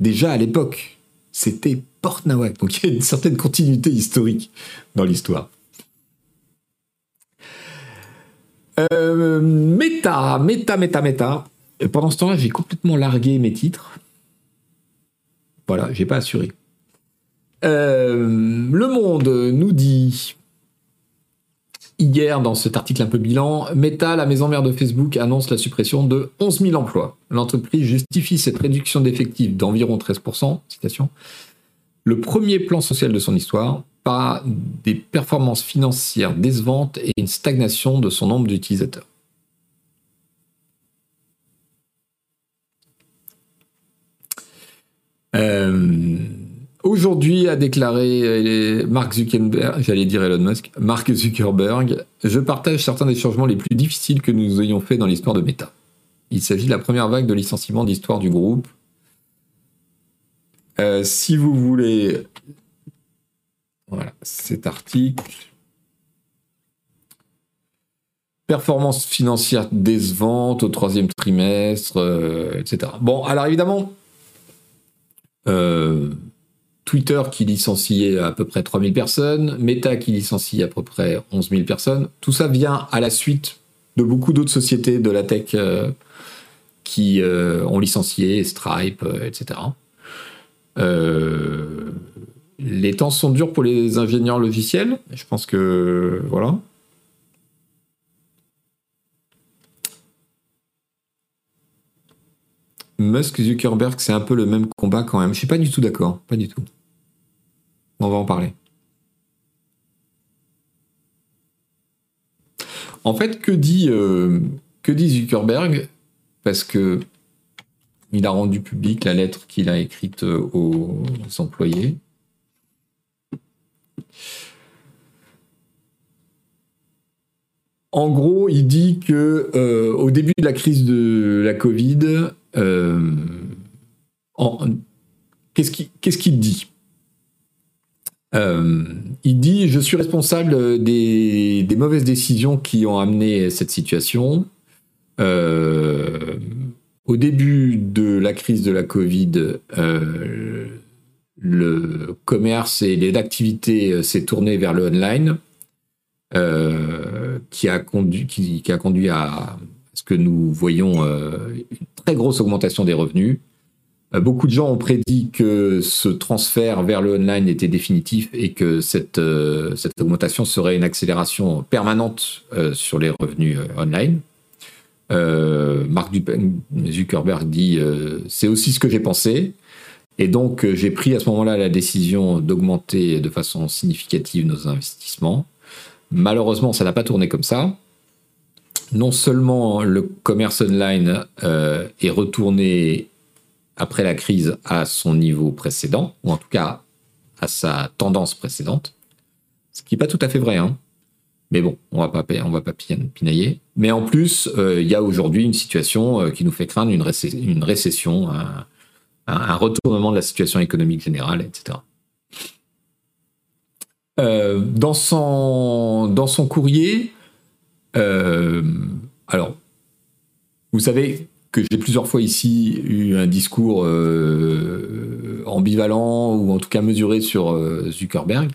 Speaker 1: Déjà à l'époque, c'était porte nawak. Donc il y a une certaine continuité historique dans l'histoire. Euh, méta, méta, méta, pendant ce temps-là, j'ai complètement largué mes titres. Voilà, j'ai pas assuré. Euh, le Monde nous dit hier dans cet article un peu bilan, Meta, la maison mère de Facebook, annonce la suppression de 11 000 emplois. L'entreprise justifie cette réduction d'effectifs d'environ 13%, citation, le premier plan social de son histoire, des performances financières décevantes et une stagnation de son nombre d'utilisateurs. Euh, aujourd'hui, a déclaré euh, Mark Zuckerberg, j'allais dire Elon Musk, Mark Zuckerberg, je partage certains des changements les plus difficiles que nous ayons fait dans l'histoire de Meta. Il s'agit de la première vague de licenciement d'histoire du groupe. Euh, si vous voulez voilà, cet article. Performance financière décevante au troisième trimestre, euh, etc. Bon, alors évidemment, euh, Twitter qui licencie à peu près 3000 personnes, Meta qui licencie à peu près 11 000 personnes. Tout ça vient à la suite de beaucoup d'autres sociétés de la tech euh, qui euh, ont licencié, Stripe, etc. les temps sont durs pour les ingénieurs logiciels. Je pense que voilà. Musk Zuckerberg, c'est un peu le même combat quand même. Je suis pas du tout d'accord, pas du tout. On va en parler. En fait, que dit, euh, que dit Zuckerberg? Parce que il a rendu public la lettre qu'il a écrite euh, aux employés. En gros, il dit que euh, au début de la crise de la Covid, qu'est-ce qu'il dit? Euh, il dit Je suis responsable des, mauvaises décisions qui ont amené cette situation. Euh, au début de la crise de la Covid, euh, le commerce et les activités s'est tourné vers le online, qui, a conduit, qui, a conduit à ce que nous voyons une très grosse augmentation des revenus. Euh, beaucoup de gens ont prédit que ce transfert vers le online était définitif et que cette, euh, cette augmentation serait une accélération permanente euh, sur les revenus online. Mark Zuckerberg dit c'est aussi ce que j'ai pensé. Et donc j'ai pris à ce moment-là la décision d'augmenter de façon significative nos investissements. Malheureusement, ça n'a pas tourné comme ça. Non seulement le commerce online est retourné après la crise à son niveau précédent, ou en tout cas à sa tendance précédente. Ce qui n'est pas tout à fait vrai, hein. Mais bon, on on va pas pinailler. Mais en plus, euh, il y a aujourd'hui une situation euh, qui nous fait craindre une, récession, un, retournement de la situation économique générale, etc. Euh, dans, son, courrier, alors, vous savez, que j'ai plusieurs fois ici eu un discours euh, ambivalent ou en tout cas mesuré sur euh, Zuckerberg,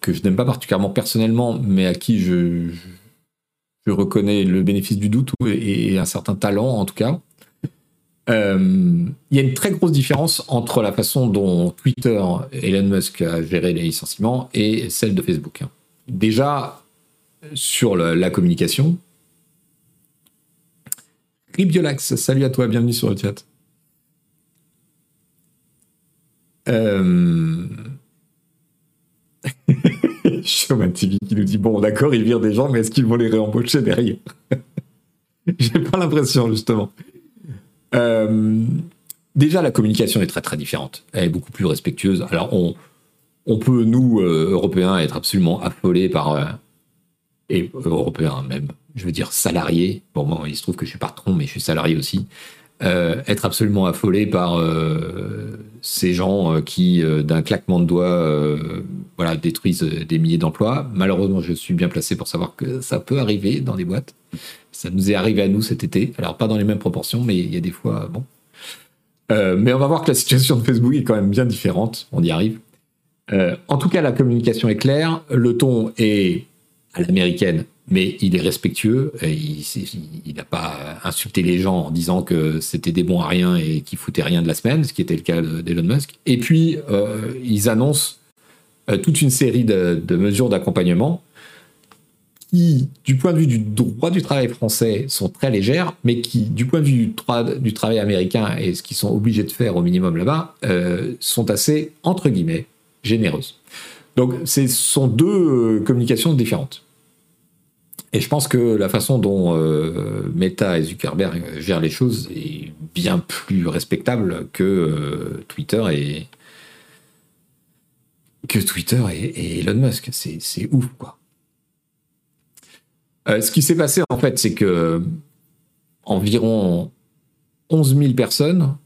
Speaker 1: que je n'aime pas particulièrement personnellement, mais à qui je, reconnais le bénéfice du doute et, un certain talent en tout cas. Euh, il y a une très grosse différence entre la façon dont Twitter, Elon Musk a géré les licenciements et celle de Facebook. Déjà, sur la communication, Ribiolax, salut à toi, bienvenue sur le chat. Euh... Showman TV qui nous dit Bon, d'accord, ils virent des gens, mais est-ce qu'ils vont les réembaucher derrière? J'ai pas l'impression, justement. Euh, déjà, la communication est très très différente. Elle est beaucoup plus respectueuse. Alors, on, peut, nous, euh, Européens, être absolument affolés par. Euh, et Européens même, je veux dire salarié, bon moi il se trouve que je suis patron mais je suis salarié aussi, être absolument affolé par euh, ces gens euh, qui d'un claquement de doigts voilà, détruisent des milliers d'emplois. Malheureusement je suis bien placé pour savoir que ça peut arriver dans des boîtes. Ça nous est arrivé à nous cet été, alors pas dans les mêmes proportions mais il y a des fois, bon. mais on va voir que la situation de Facebook est quand même bien différente, on y arrive. en tout cas la communication est claire, le ton est à l'américaine mais il est respectueux. il n'a pas insulté les gens en disant que c'était des bons à rien et qu'ils foutaient rien de la semaine, ce qui était le cas d'Elon Musk. Et puis, euh, ils annoncent euh, toute une série de, mesures d'accompagnement qui, du point de vue du droit du travail français, sont très légères, mais qui, du point de vue du, travail américain et ce qu'ils sont obligés de faire au minimum là-bas, euh, sont assez, entre guillemets, généreuses. Donc, ce sont deux communications différentes. Et je pense que la façon dont euh, Meta et Zuckerberg gèrent les choses est bien plus respectable que euh, Twitter et que Twitter et, Elon Musk. C'est ouf, quoi. Euh, ce qui s'est passé, en fait, c'est que environ 11 000 personnes,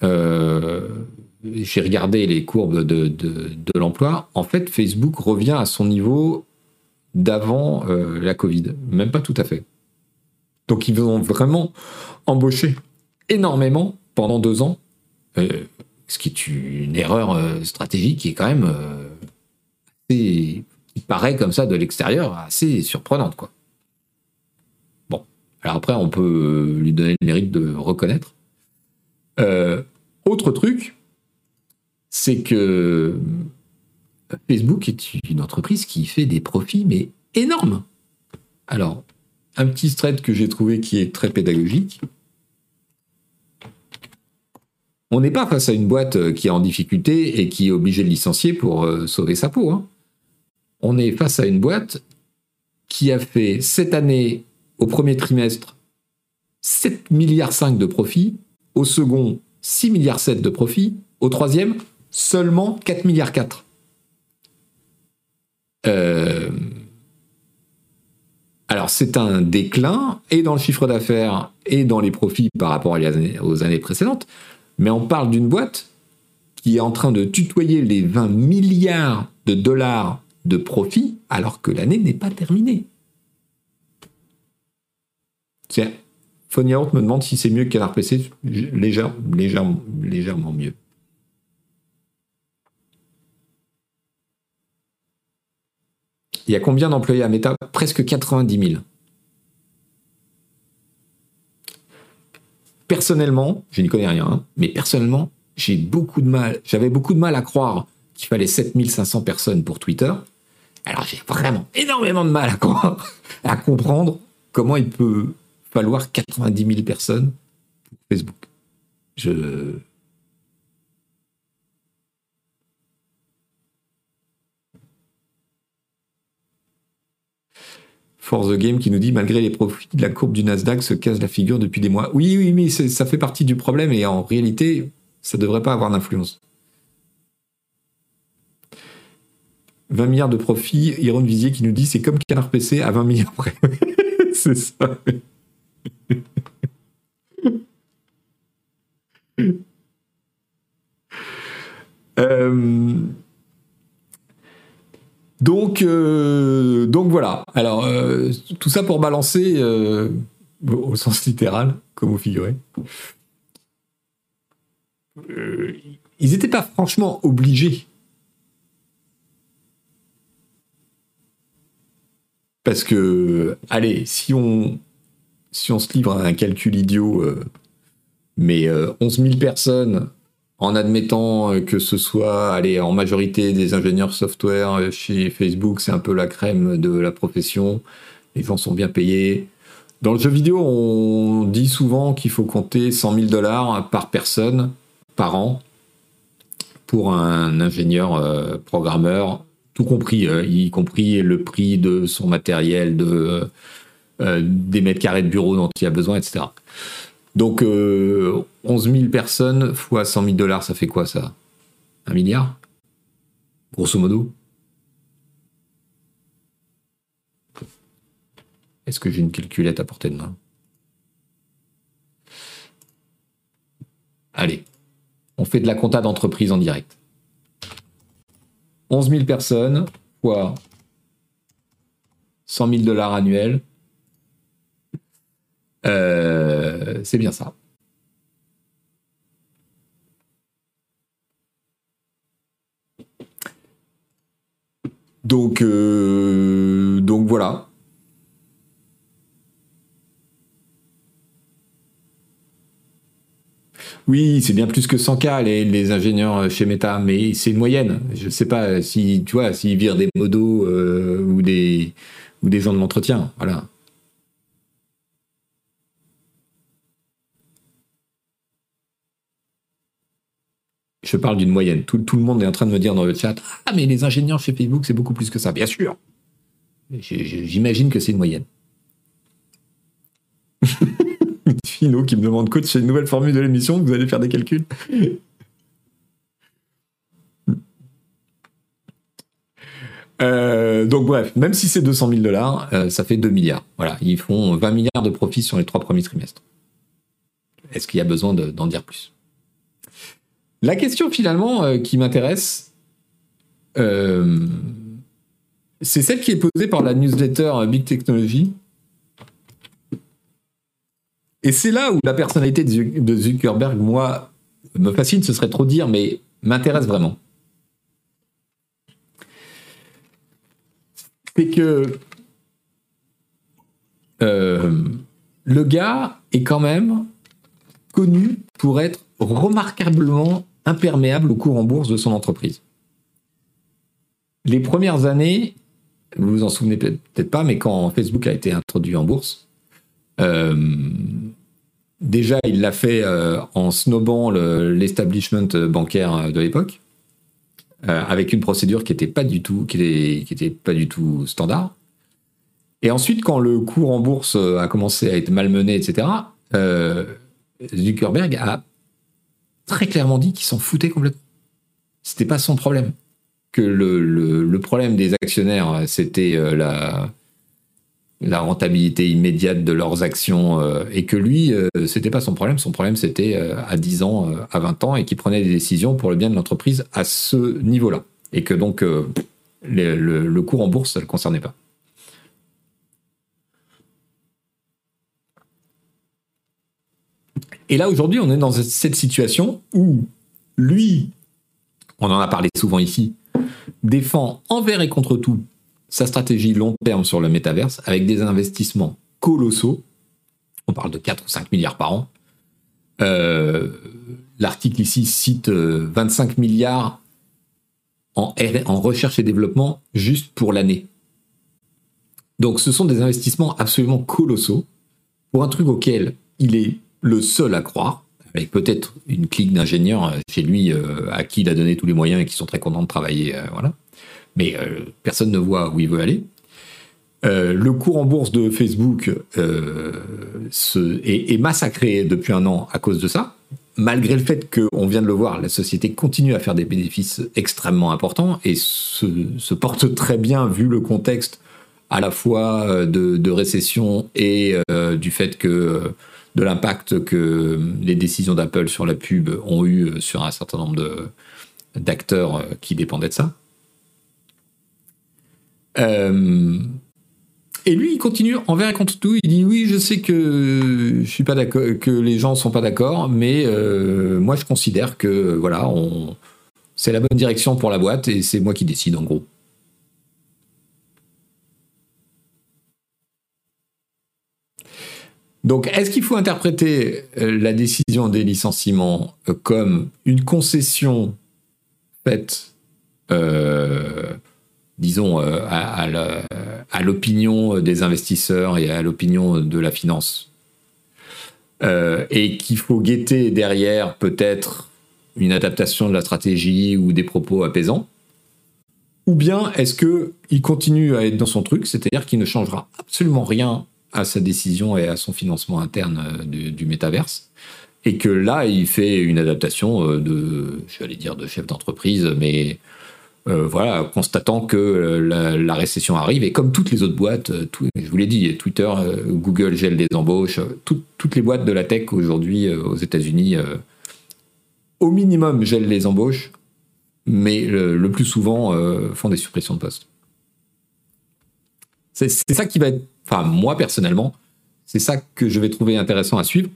Speaker 1: j'ai regardé les courbes de, de l'emploi, en fait, Facebook revient à son niveau d'avant euh, la Covid. Même pas tout à fait. Donc ils ont vraiment embauché énormément pendant deux ans. Euh, ce qui est une erreur stratégique qui est quand même assez, qui paraît comme ça de l'extérieur assez surprenante, quoi. Bon, alors après, on peut lui donner le mérite de reconnaître. autre truc, c'est que Facebook est une entreprise qui fait des profits, mais énormes. Alors, un petit thread que j'ai trouvé qui est très pédagogique. On n'est pas face à une boîte euh, qui est en difficulté et qui est obligée de licencier pour euh, sauver sa peau. Hein. On est face à une boîte qui a fait cette année, au premier trimestre, 7 milliards 5 de profit, au second 6 milliards 7 de profit, au troisième seulement 4 milliards 4. Euh, alors c'est un déclin et dans le chiffre d'affaires et dans les profits par rapport aux années précédentes, mais on parle d'une boîte qui est en train de tutoyer les 20 milliards de dollars de profits alors que l'année n'est pas terminée. Fonia me demande si c'est mieux qu'un RPC, légèrement mieux. Il y a combien d'employés à Meta Presque 90 000. Personnellement, je n'y connais rien, mais personnellement, j'ai beaucoup de mal, j'avais beaucoup de mal à croire qu'il fallait 7500 personnes pour Twitter. Alors j'ai vraiment énormément de mal à croire, à comprendre comment il peut falloir 90 000 personnes pour Facebook. Je, For the Game qui nous dit malgré les profits, la courbe du Nasdaq se casse la figure depuis des mois. Oui, oui, mais ça fait partie du problème et en réalité, ça ne devrait pas avoir d'influence. 20 milliards de profits, Iron Visier qui nous dit c'est comme Canard PC à 20 milliards près. c'est ça. euh, donc, euh, donc voilà. Alors, euh, tout ça pour balancer euh, au sens littéral, comme vous figurez. ils n'étaient pas franchement obligés. Parce que, allez, si on, si on se livre à un calcul idiot, mais 11 000 personnes en admettant euh, que ce soit allez, en majorité des ingénieurs software euh, chez Facebook, c'est un peu la crème de la profession, les gens sont bien payés. Dans le jeu vidéo, on dit souvent qu'il faut compter 100 000 dollars par personne par an pour un ingénieur euh, programmeur, tout compris, y compris le prix de son matériel, de, des mètres carrés de bureau dont il a besoin, etc. Donc, 11 euh, 000 personnes fois 100 000 dollars, ça fait quoi ça? Un milliard? Grosso modo? Est-ce que j'ai une calculette à portée de main? Allez, on fait de la compta d'entreprise en direct. 11 000 personnes fois 100 000 dollars annuels, euh, c'est bien ça. Donc, euh, donc voilà. Oui, c'est bien plus que 100K les, les, ingénieurs chez Meta, mais c'est une moyenne. Je ne sais pas si tu vois s'ils virent des modos euh, ou des ou des gens de l'entretien. Voilà. Je parle d'une moyenne. Tout, le monde est en train de me dire dans le chat Ah, mais les ingénieurs chez Facebook, c'est beaucoup plus que ça. Bien sûr. J'imagine que c'est une moyenne. Fino qui me demande coach, c'est une nouvelle formule de l'émission, vous allez faire des calculs? Euh, donc bref, même si c'est 200 000 dollars, euh, ça fait 2 milliards. Voilà, ils font 20 milliards de profits sur les trois premiers trimestres. Est-ce qu'il y a besoin d'en dire plus? La question finalement euh, qui m'intéresse, euh, c'est celle qui est posée par la newsletter Big Technology. Et c'est là où la personnalité de Zuckerberg, moi, me fascine, ce serait trop dire, mais m'intéresse vraiment. C'est que euh, le gars est quand même connu pour être remarquablement imperméable au cours en bourse de son entreprise. Les premières années, vous vous en souvenez peut-être pas, mais quand Facebook a été introduit en bourse, euh, déjà il l'a fait euh, en snobant l'establishment bancaire de l'époque, euh, avec une procédure qui n'était pas du tout, qui était, pas du tout standard. Et ensuite, quand le cours en bourse a commencé à être malmené, etc., Zuckerberg a très clairement dit qu'il s'en foutait complètement. C'était pas son problème. Que le, problème des actionnaires, c'était euh, la, la rentabilité immédiate de leurs actions euh, et que lui, euh, c'était pas son problème. Son problème, c'était à 10 ans, à 20 ans et qu'il prenait des décisions pour le bien de l'entreprise à ce niveau-là. Et que donc, le, le, cours en bourse, ça ne le concernait pas. Et là, aujourd'hui, on est dans cette situation où lui, on en a parlé souvent ici, défend envers et contre tout sa stratégie long terme sur le métaverse avec des investissements colossaux. On parle de 4 ou 5 milliards par an. Euh, l'article ici cite 25 euh, milliards en, en recherche et développement juste pour l'année. Donc ce sont des investissements absolument colossaux pour un truc auquel il est le seul à croire, avec peut-être une clique d'ingénieurs euh, chez lui euh, à qui il a donné tous les moyens et qui sont très contents de travailler. Euh, voilà. Mais personne ne voit où il veut aller. le cours en bourse de Facebook est, massacré depuis un an à cause de ça. Malgré le fait qu'on vient de le voir, la société continue à faire des bénéfices extrêmement importants et se, porte très bien vu le contexte à la fois de, de récession et du fait que de l'impact que les décisions d'Apple sur la pub ont eu sur un certain nombre d'acteurs qui dépendaient de ça. Euh, et lui, il continue envers et contre tout. Il dit oui, je sais que je suis pas d'accord, que les gens sont pas d'accord, mais euh, moi je considère que voilà, c'est la bonne direction pour la boîte et c'est moi qui décide en gros. Donc, est-ce qu'il faut interpréter euh, la décision des licenciements euh, comme une concession faite, euh, disons, à, l'opinion des investisseurs et à l'opinion de la finance Et qu'il faut guetter derrière peut-être une adaptation de la stratégie ou des propos apaisants? Ou bien est-ce qu'il continue à être dans son truc, c'est-à-dire qu'il ne changera absolument rien à sa décision et à son financement interne euh, du, métaverse. Et que là, il fait une adaptation euh, de, je vais dire, de chef d'entreprise, mais euh, voilà, constatant que la, récession arrive. Et comme toutes les autres boîtes, je vous l'ai dit, Twitter, Google gèle des embauches, toutes les boîtes de la tech aujourd'hui aux États-Unis, au minimum gèlent les embauches, mais le, plus souvent font des suppressions de postes. C'est ça qui va être enfin moi personnellement, c'est ça que je vais trouver intéressant à suivre,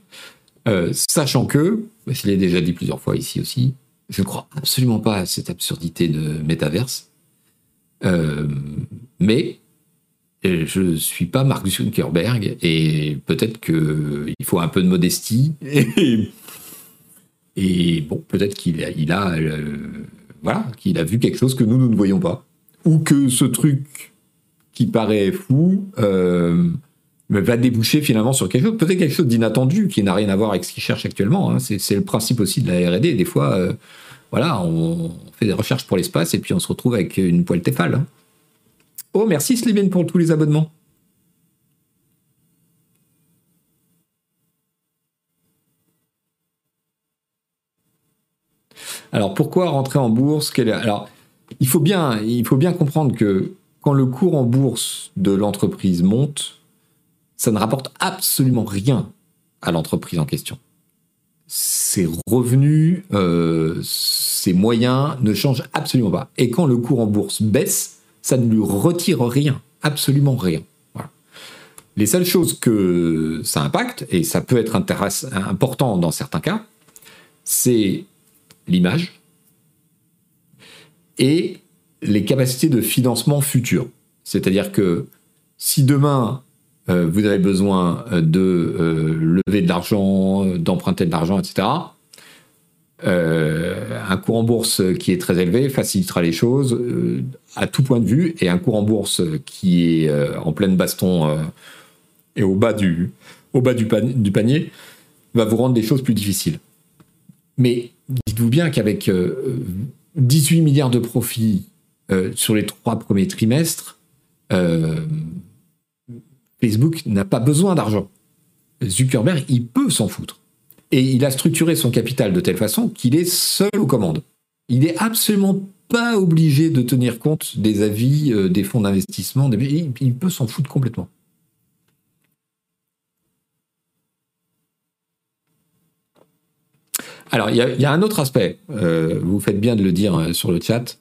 Speaker 1: euh, sachant que, je l'ai déjà dit plusieurs fois ici aussi, je ne crois absolument pas à cette absurdité de métaverse, euh, mais euh, je ne suis pas Mark Zuckerberg et peut-être qu'il faut un peu de modestie. Et, bon, peut-être qu'il a, il a voilà, qu'il a vu quelque chose que nous, nous ne voyons pas. Ou que ce truc qui paraît fou euh, va déboucher finalement sur quelque chose, peut-être quelque chose d'inattendu qui n'a rien à voir avec ce qu'il cherche actuellement. Hein. C'est le principe aussi de la R&D. Des fois, euh, voilà, on fait des recherches pour l'espace et puis on se retrouve avec une poêle Tefal. Hein. Oh, merci Slimane pour tous les abonnements. Alors pourquoi rentrer en bourse? Alors il faut bien, il faut bien comprendre que le cours en bourse de l'entreprise monte, ça ne rapporte absolument rien à l'entreprise en question. Ses revenus, euh, ses moyens ne changent absolument pas. Et quand le cours en bourse baisse, ça ne lui retire rien, absolument rien. Les seules choses que ça impacte, et ça peut être important dans certains cas, c'est l'image et les capacités de financement futures. C'est-à-dire que si demain euh, vous avez besoin de euh, lever de l'argent, d'emprunter de l'argent, etc., euh, un cours en bourse qui est très élevé facilitera les choses à tout point de vue, et un cours en bourse qui est en pleine baston et au bas du, au bas du, panier va vous rendre des choses plus difficiles. Mais dites-vous bien qu'avec 18 milliards de profits sur les trois premiers trimestres, Facebook n'a pas besoin d'argent. Zuckerberg, il peut s'en foutre. Et il a structuré son capital de telle façon qu'il est seul aux commandes. Il n'est absolument pas obligé de tenir compte des avis euh, des fonds d'investissement. Il, peut s'en foutre complètement. Alors, il y, a un autre aspect. Euh, vous faites bien de le dire euh, sur le chat.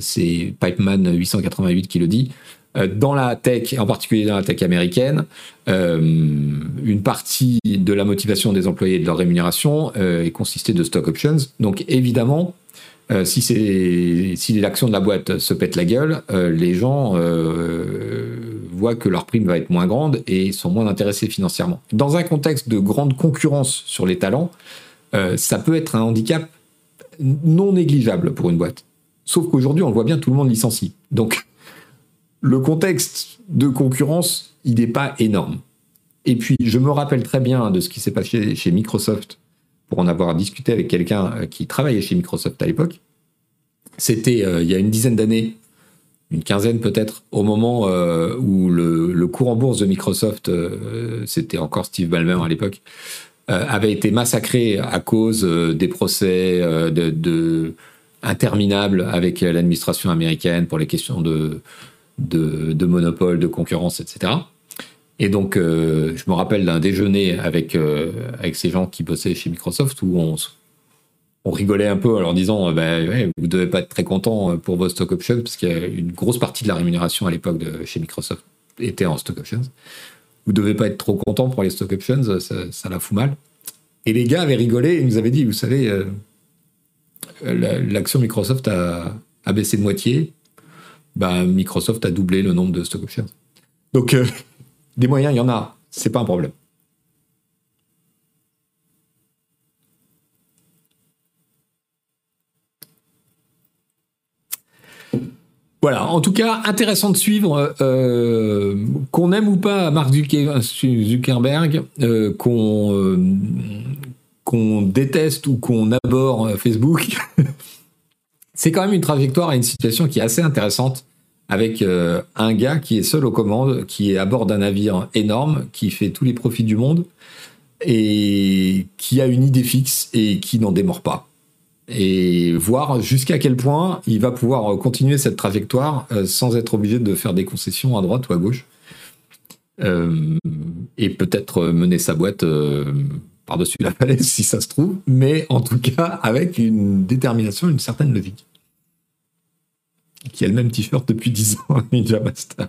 Speaker 1: C'est Pipeman 888 qui le dit. Euh, dans la tech, en particulier dans la tech américaine, euh, une partie de la motivation des employés et de leur rémunération euh, est constituée de stock options. Donc évidemment, si, si l'action de la boîte se pète la gueule, les gens voient que leur prime va être moins grande et sont moins intéressés financièrement. Dans un contexte de grande concurrence sur les talents, ça peut être un handicap non négligeable pour une boîte. Sauf qu'aujourd'hui, on le voit bien, tout le monde licencie. Donc, le contexte de concurrence, il n'est pas énorme. Et puis, je me rappelle très bien de ce qui s'est passé chez Microsoft, pour en avoir discuté avec quelqu'un euh, qui travaillait chez Microsoft à l'époque. C'était euh, il y a une dizaine d'années, une quinzaine peut-être, au moment euh, où le, cours en bourse de Microsoft, c'était encore Steve Ballmer à l'époque, avait été massacré à cause des procès de, interminables avec l'administration américaine pour les questions de, de, monopole, de concurrence, etc. Et donc, euh, je me rappelle d'un déjeuner avec, euh, avec ces gens qui bossaient chez Microsoft où on, rigolait un peu en leur disant bah, Vous devez pas être très content pour vos stock options, parce qu'il y a une grosse partie de la rémunération à l'époque chez Microsoft était en stock options. Vous devez pas être trop content pour les stock options, ça, la fout mal. Et les gars avaient rigolé et nous avaient dit Vous savez, euh, l'action Microsoft a, baissé de moitié bah, Microsoft a doublé le nombre de stock options. Donc, euh, des moyens, il y en a. C'est pas un problème. Voilà, en tout cas, intéressant de suivre, euh, qu'on aime ou pas Mark Zuckerberg, euh, qu'on qu'on déteste ou qu'on aborde Facebook, c'est quand même une trajectoire et une situation qui est assez intéressante avec euh, un gars qui est seul aux commandes, qui est à bord d'un navire énorme, qui fait tous les profits du monde et qui a une idée fixe et qui n'en démord pas. Et voir jusqu'à quel point il va pouvoir continuer cette trajectoire euh, sans être obligé de faire des concessions à droite ou à gauche. Euh, et peut-être mener sa boîte par-dessus la falaise si ça se trouve, mais en tout cas avec une détermination, une certaine logique qui a le même t-shirt depuis 10 ans, Ninja Master.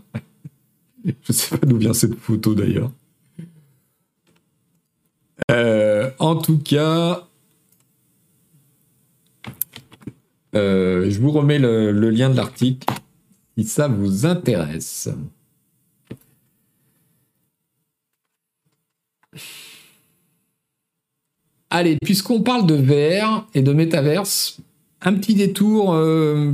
Speaker 1: Je sais pas d'où vient cette photo d'ailleurs. Euh, en tout cas, euh, je vous remets le, le lien de l'article si ça vous intéresse. Allez, puisqu'on parle de VR et de métaverse, un petit détour euh,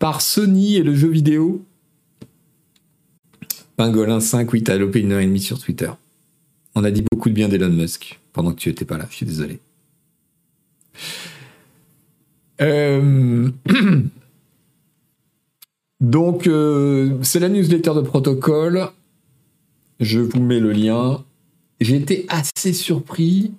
Speaker 1: par Sony et le jeu vidéo. Pingolin 5, oui, t'as lopé une heure et demie sur Twitter. On a dit beaucoup de bien d'Elon Musk pendant que tu étais pas là, je suis désolé. Euh, donc, euh, c'est la newsletter de protocole. Je vous mets le lien. J'ai été assez surpris.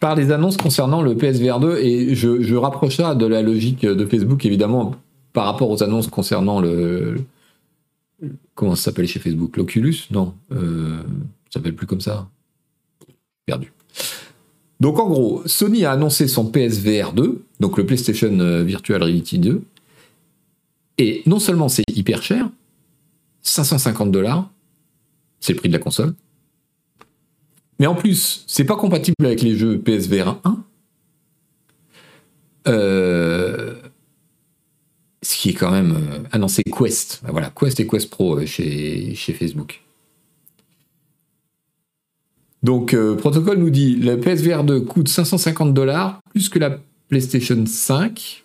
Speaker 1: Par les annonces concernant le PSVR 2 et je, rapproche ça de la logique de Facebook évidemment par rapport aux annonces concernant le comment ça s'appelle chez Facebook? l'Oculus? Non euh, ça s'appelle plus comme ça. Perdu. Donc en gros Sony a annoncé son PSVR 2 donc le PlayStation euh, Virtual Reality 2 et non seulement c'est hyper cher 550 dollars c'est le prix de la console. Mais en plus, c'est pas compatible avec les jeux PSVR 1. Euh, ce qui est quand même. Euh, ah non, c'est Quest. Ah, voilà, Quest et Quest Pro euh, chez, Facebook. Donc, Protocol nous dit le PSVR 2 coûte 550 dollars, plus que la PlayStation 5.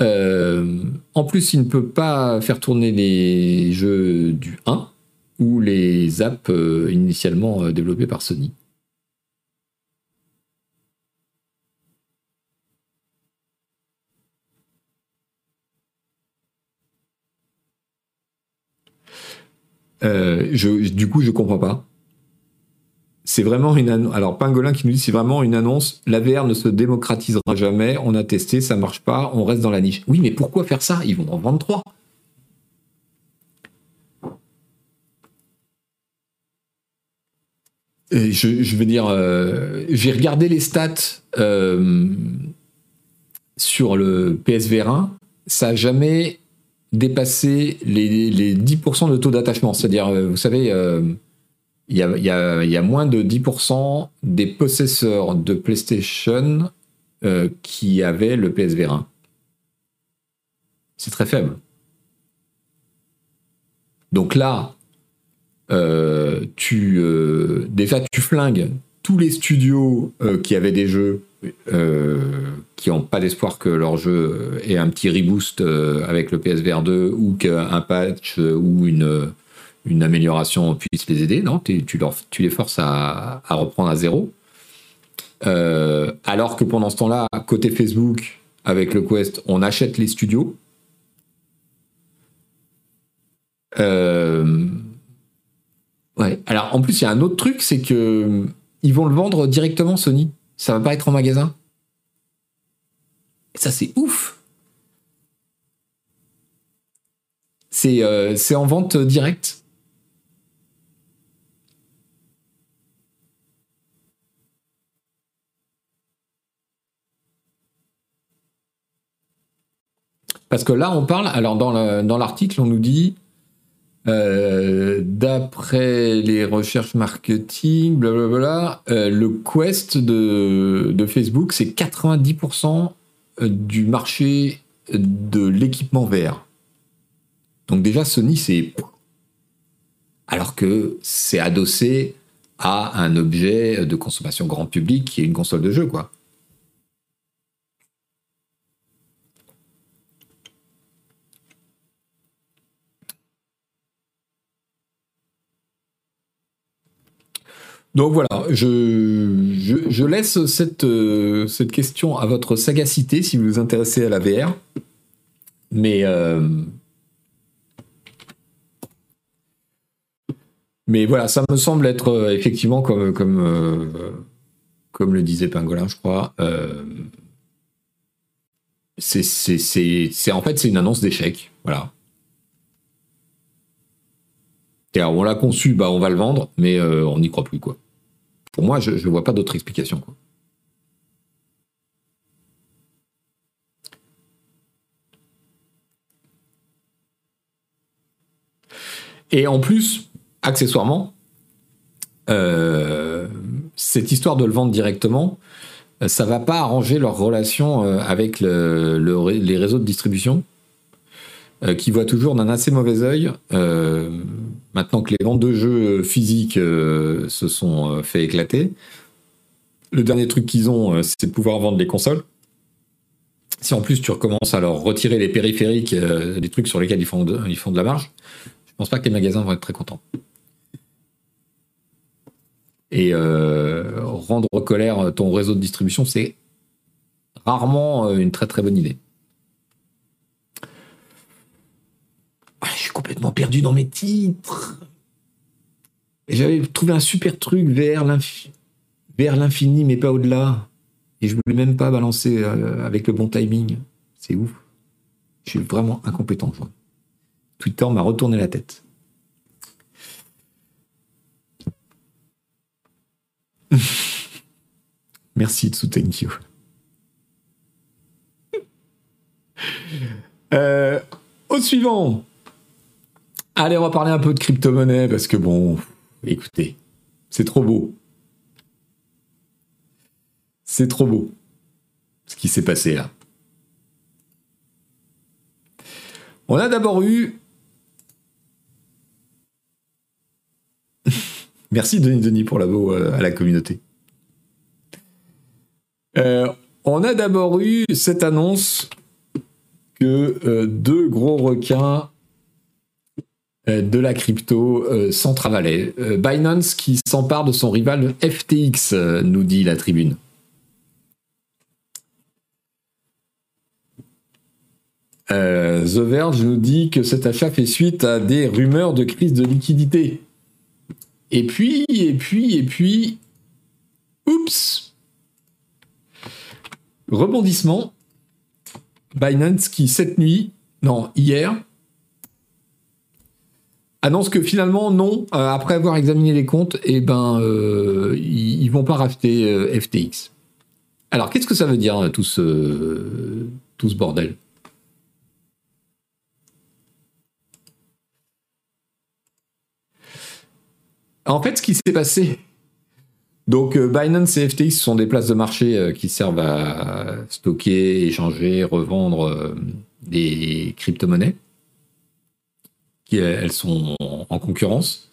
Speaker 1: En plus, il ne peut pas faire tourner les jeux du 1 ou les apps euh, initialement euh, développées par Sony. Euh, je, du coup, je comprends pas. C'est vraiment une annonce. Alors, Pingolin qui nous dit c'est vraiment une annonce. La VR ne se démocratisera jamais. On a testé, ça marche pas. On reste dans la niche. Oui, mais pourquoi faire ça? Ils vont en vendre trois. je, je, veux dire, euh, j'ai regardé les stats euh, sur le PSVR 1, ça n'a jamais dépassé les, les 10% de taux d'attachement. C'est-à-dire, euh, vous savez, il y, a, moins de 10% des possesseurs de PlayStation qui avaient le PSVR 1. C'est très faible. Donc là, euh, tu euh, déjà tu flingues tous les studios euh, qui avaient des jeux qui n'ont pas d'espoir que leur jeu ait un petit reboost avec le PSVR 2 ou qu'un patch ou une, une amélioration puisse les aider. Non, tu, les forces à, reprendre à zéro. alors que pendant ce temps-là, côté Facebook, avec le Quest, on achète les studios. Euh, alors en plus, il y a un autre truc, c'est que euh, ils vont le vendre directement Sony. Ça va pas être en magasin. Ça, c'est ouf. C'est euh, en vente directe. Parce que là, on parle, alors dans l'article, on nous dit euh, d'après les recherches marketing, blablabla, euh, le Quest de, de Facebook, c'est 90% du marché de l'équipement vert. Donc déjà, Sony, c'est... Alors que c'est adossé à un objet de consommation grand public qui est une console de jeu, quoi. Donc voilà, je, laisse cette, euh, cette question à votre sagacité si vous vous intéressez à la VR. Mais, euh, mais voilà, ça me semble être euh, effectivement comme, comme, comme le disait Pingolin, je crois. c'est en fait c'est une annonce d'échec. Voilà. Alors, on l'a conçu, bah, on va le vendre, mais euh, on n'y croit plus, quoi. Pour moi, je ne vois pas d'autre explication. Et en plus, accessoirement, euh, cette histoire de le vendre directement, euh, ça va pas arranger leur relation avec les réseaux de distribution euh, qui voit toujours d'un assez mauvais œil, euh, maintenant que les ventes de jeux physiques euh, se sont fait éclater. Le dernier truc qu'ils ont, c'est de pouvoir vendre les consoles. Si en plus tu recommences à leur retirer les périphériques, des trucs sur lesquels ils font de, la marge, je pense pas que les magasins vont être très contents. Et rendre colère ton réseau de distribution, c'est rarement une très très bonne idée. Je suis complètement perdu dans mes titres. J'avais trouvé un super truc vers l'infini, mais pas au-delà. Et je voulais même pas balancer euh, avec le bon timing. C'est ouf. Je suis vraiment incompétent. Twitter m'a retourné la tête. Merci Tsu, thank you. Euh, au suivant. Allez, on va parler un peu de crypto-monnaie parce que bon, écoutez, c'est trop beau. C'est trop beau ce qui s'est passé là. On a d'abord eu. Merci Denis Denis pour l'abo euh, à la communauté. Euh, on a d'abord eu cette annonce que euh, deux gros requins de la crypto euh, s'en travaillaient. Binance qui s'empare de son rival FTX, nous dit la tribune. The Verge nous dit que cet achat fait suite à des rumeurs de crise de liquidité. Et puis, et puis, et puis, oups, Rebondissement. Binance qui, cette nuit, non, hier, annonce que finalement, non, euh, après avoir examiné les comptes, eh ben, euh, ils, vont pas racheter euh, FTX. Alors, qu'est-ce que ça veut dire, tout ce, tout ce bordel? En fait, ce qui s'est passé, donc Binance et FTX sont des places de marché qui servent à stocker, échanger, revendre des crypto-monnaies. Elles sont en concurrence.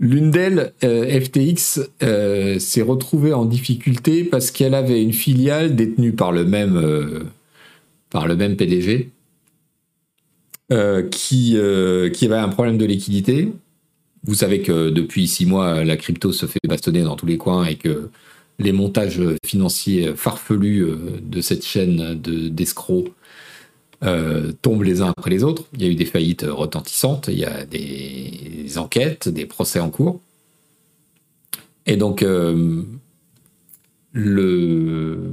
Speaker 1: L'une d'elles, FTX, s'est retrouvée en difficulté parce qu'elle avait une filiale détenue par le même, PDG qui, avait un problème de liquidité vous savez que depuis six mois, la crypto se fait bastonner dans tous les coins et que les montages financiers farfelus euh, de cette chaîne d'escrocs euh, tombent les uns après les autres. Il y a eu des faillites retentissantes, il y a des enquêtes, des procès en cours. Et donc, euh, le.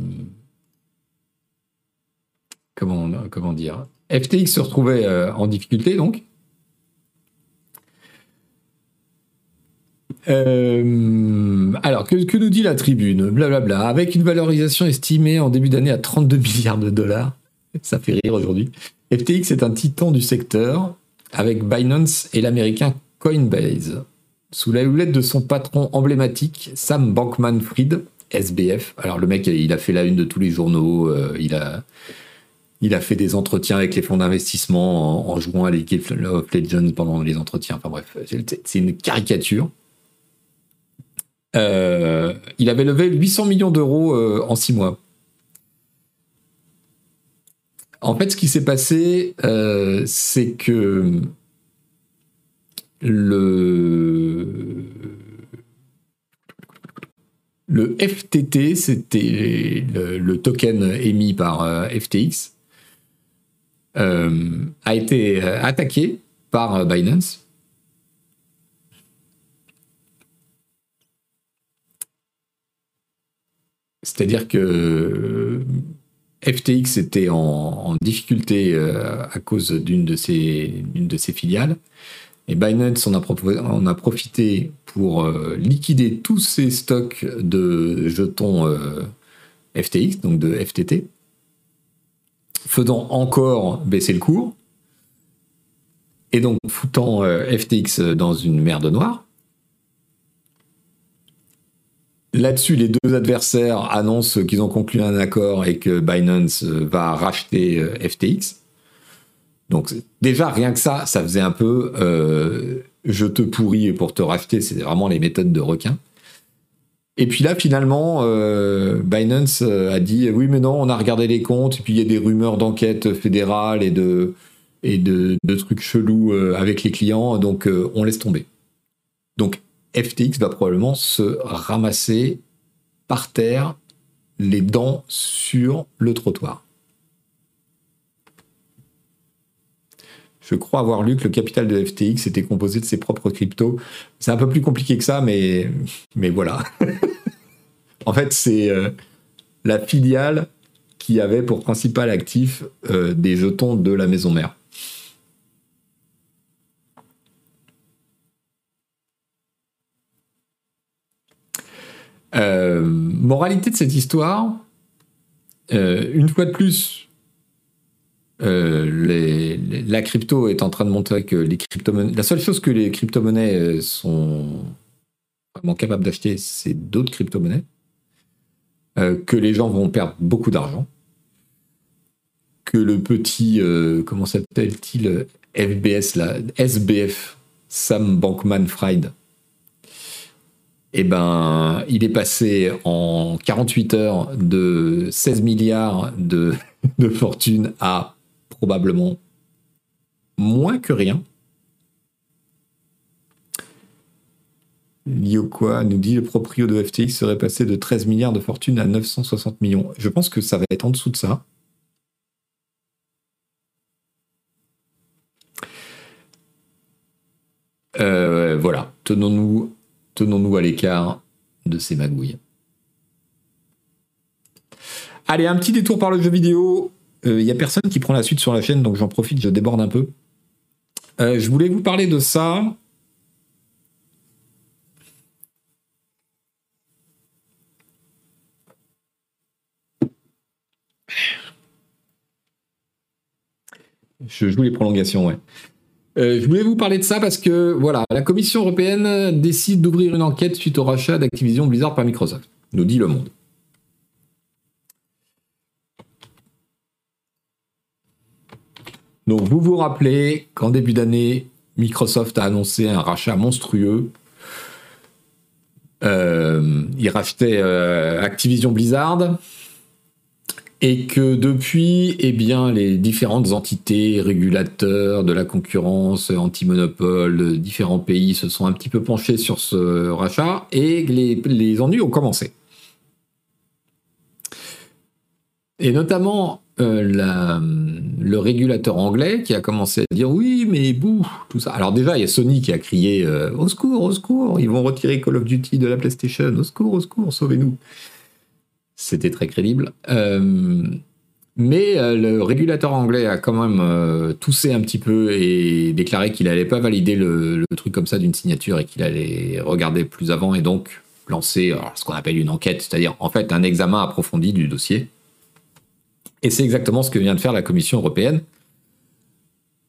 Speaker 1: Comment, dire FTX se retrouvait en difficulté, donc. Euh, alors, que, nous dit la tribune? Blablabla. Avec une valorisation estimée en début d'année à 32 milliards de dollars, ça fait rire aujourd'hui. FTX est un titan du secteur, avec Binance et l'américain Coinbase. Sous la houlette de son patron emblématique, Sam Bankman-Fried, SBF. Alors, le mec, il a fait la une de tous les journaux, euh, il a. Il a fait des entretiens avec les fonds d'investissement en, jouant à League of Legends pendant les entretiens. Enfin bref, c'est une caricature. Euh, il avait levé 800 millions d'euros euh, en six mois. En fait, ce qui s'est passé, euh, c'est que le, le FTT, c'était le, token émis par FTX, a été attaqué par Binance. C'est-à-dire que euh, FTX était en, difficulté euh, à cause d'une de, ses, filiales. Et Binance en a, profité pour euh, liquider tous ses stocks de jetons FTX, donc de FTT, faisant encore baisser le cours, et donc foutant FTX dans une merde noire. Là-dessus, les deux adversaires annoncent qu'ils ont conclu un accord et que Binance euh, va racheter euh, FTX. Donc déjà, rien que ça, ça faisait un peu euh, je te pourris pour te racheter, c'est vraiment les méthodes de requin. Et puis là, finalement, Binance a dit oui, mais non, on a regardé les comptes, et puis il y a des rumeurs d'enquête fédérale et de, et de, de trucs chelous avec les clients, donc on laisse tomber. Donc FTX va probablement se ramasser par terre, les dents sur le trottoir. Je crois avoir lu que le capital de FTX était composé de ses propres cryptos. C'est un peu plus compliqué que ça, mais, mais voilà. en fait, c'est euh, la filiale qui avait pour principal actif euh, des jetons de la maison mère. Euh, moralité de cette histoire, euh, une fois de plus, la crypto est en train de montrer que les crypto-monnaies. La seule chose que les crypto-monnaies sont vraiment capables d'acheter, c'est d'autres crypto-monnaies. que les gens vont perdre beaucoup d'argent. Que le petit. comment s'appelle-t-il FBS, SBF, Sam Bankman Fried, eh ben, il est passé en 48 heures de 16 milliards de, fortune à probablement moins que rien. quoi nous dit le proprio de FTX serait passé de 13 milliards de fortune à 960 millions. Je pense que ça va être en dessous de ça. Euh, voilà, tenons-nous tenons-nous à l'écart de ces magouilles. Allez, un petit détour par le jeu vidéo. Il euh, n'y a personne qui prend la suite sur la chaîne, donc j'en profite, je déborde un peu. Euh, je voulais vous parler de ça. Je joue les prolongations, ouais. Euh, je voulais vous parler de ça parce que voilà, la Commission européenne décide d'ouvrir une enquête suite au rachat d'Activision Blizzard par Microsoft, nous dit Le Monde. Donc vous vous rappelez qu'en début d'année, Microsoft a annoncé un rachat monstrueux. Euh, il rachetait euh, Activision Blizzard et que depuis, eh bien, les différentes entités, régulateurs de la concurrence, anti-monopole, différents pays se sont un petit peu penchés sur ce rachat et les, ennuis ont commencé. Et notamment euh, le régulateur anglais qui a commencé à dire oui, mais bouh, tout ça. Alors déjà, il y a Sony qui a crié euh, au secours, au secours, ils vont retirer Call of Duty de la PlayStation, au secours, au secours, sauvez-nous c'était très crédible. Euh, mais euh, le régulateur anglais a quand même euh, toussé un petit peu et déclaré qu'il n'allait pas valider le, truc comme ça d'une signature et qu'il allait regarder plus avant et donc lancer ce qu'on appelle une enquête, c'est-à-dire en fait un examen approfondi du dossier. Et c'est exactement ce que vient de faire la Commission européenne.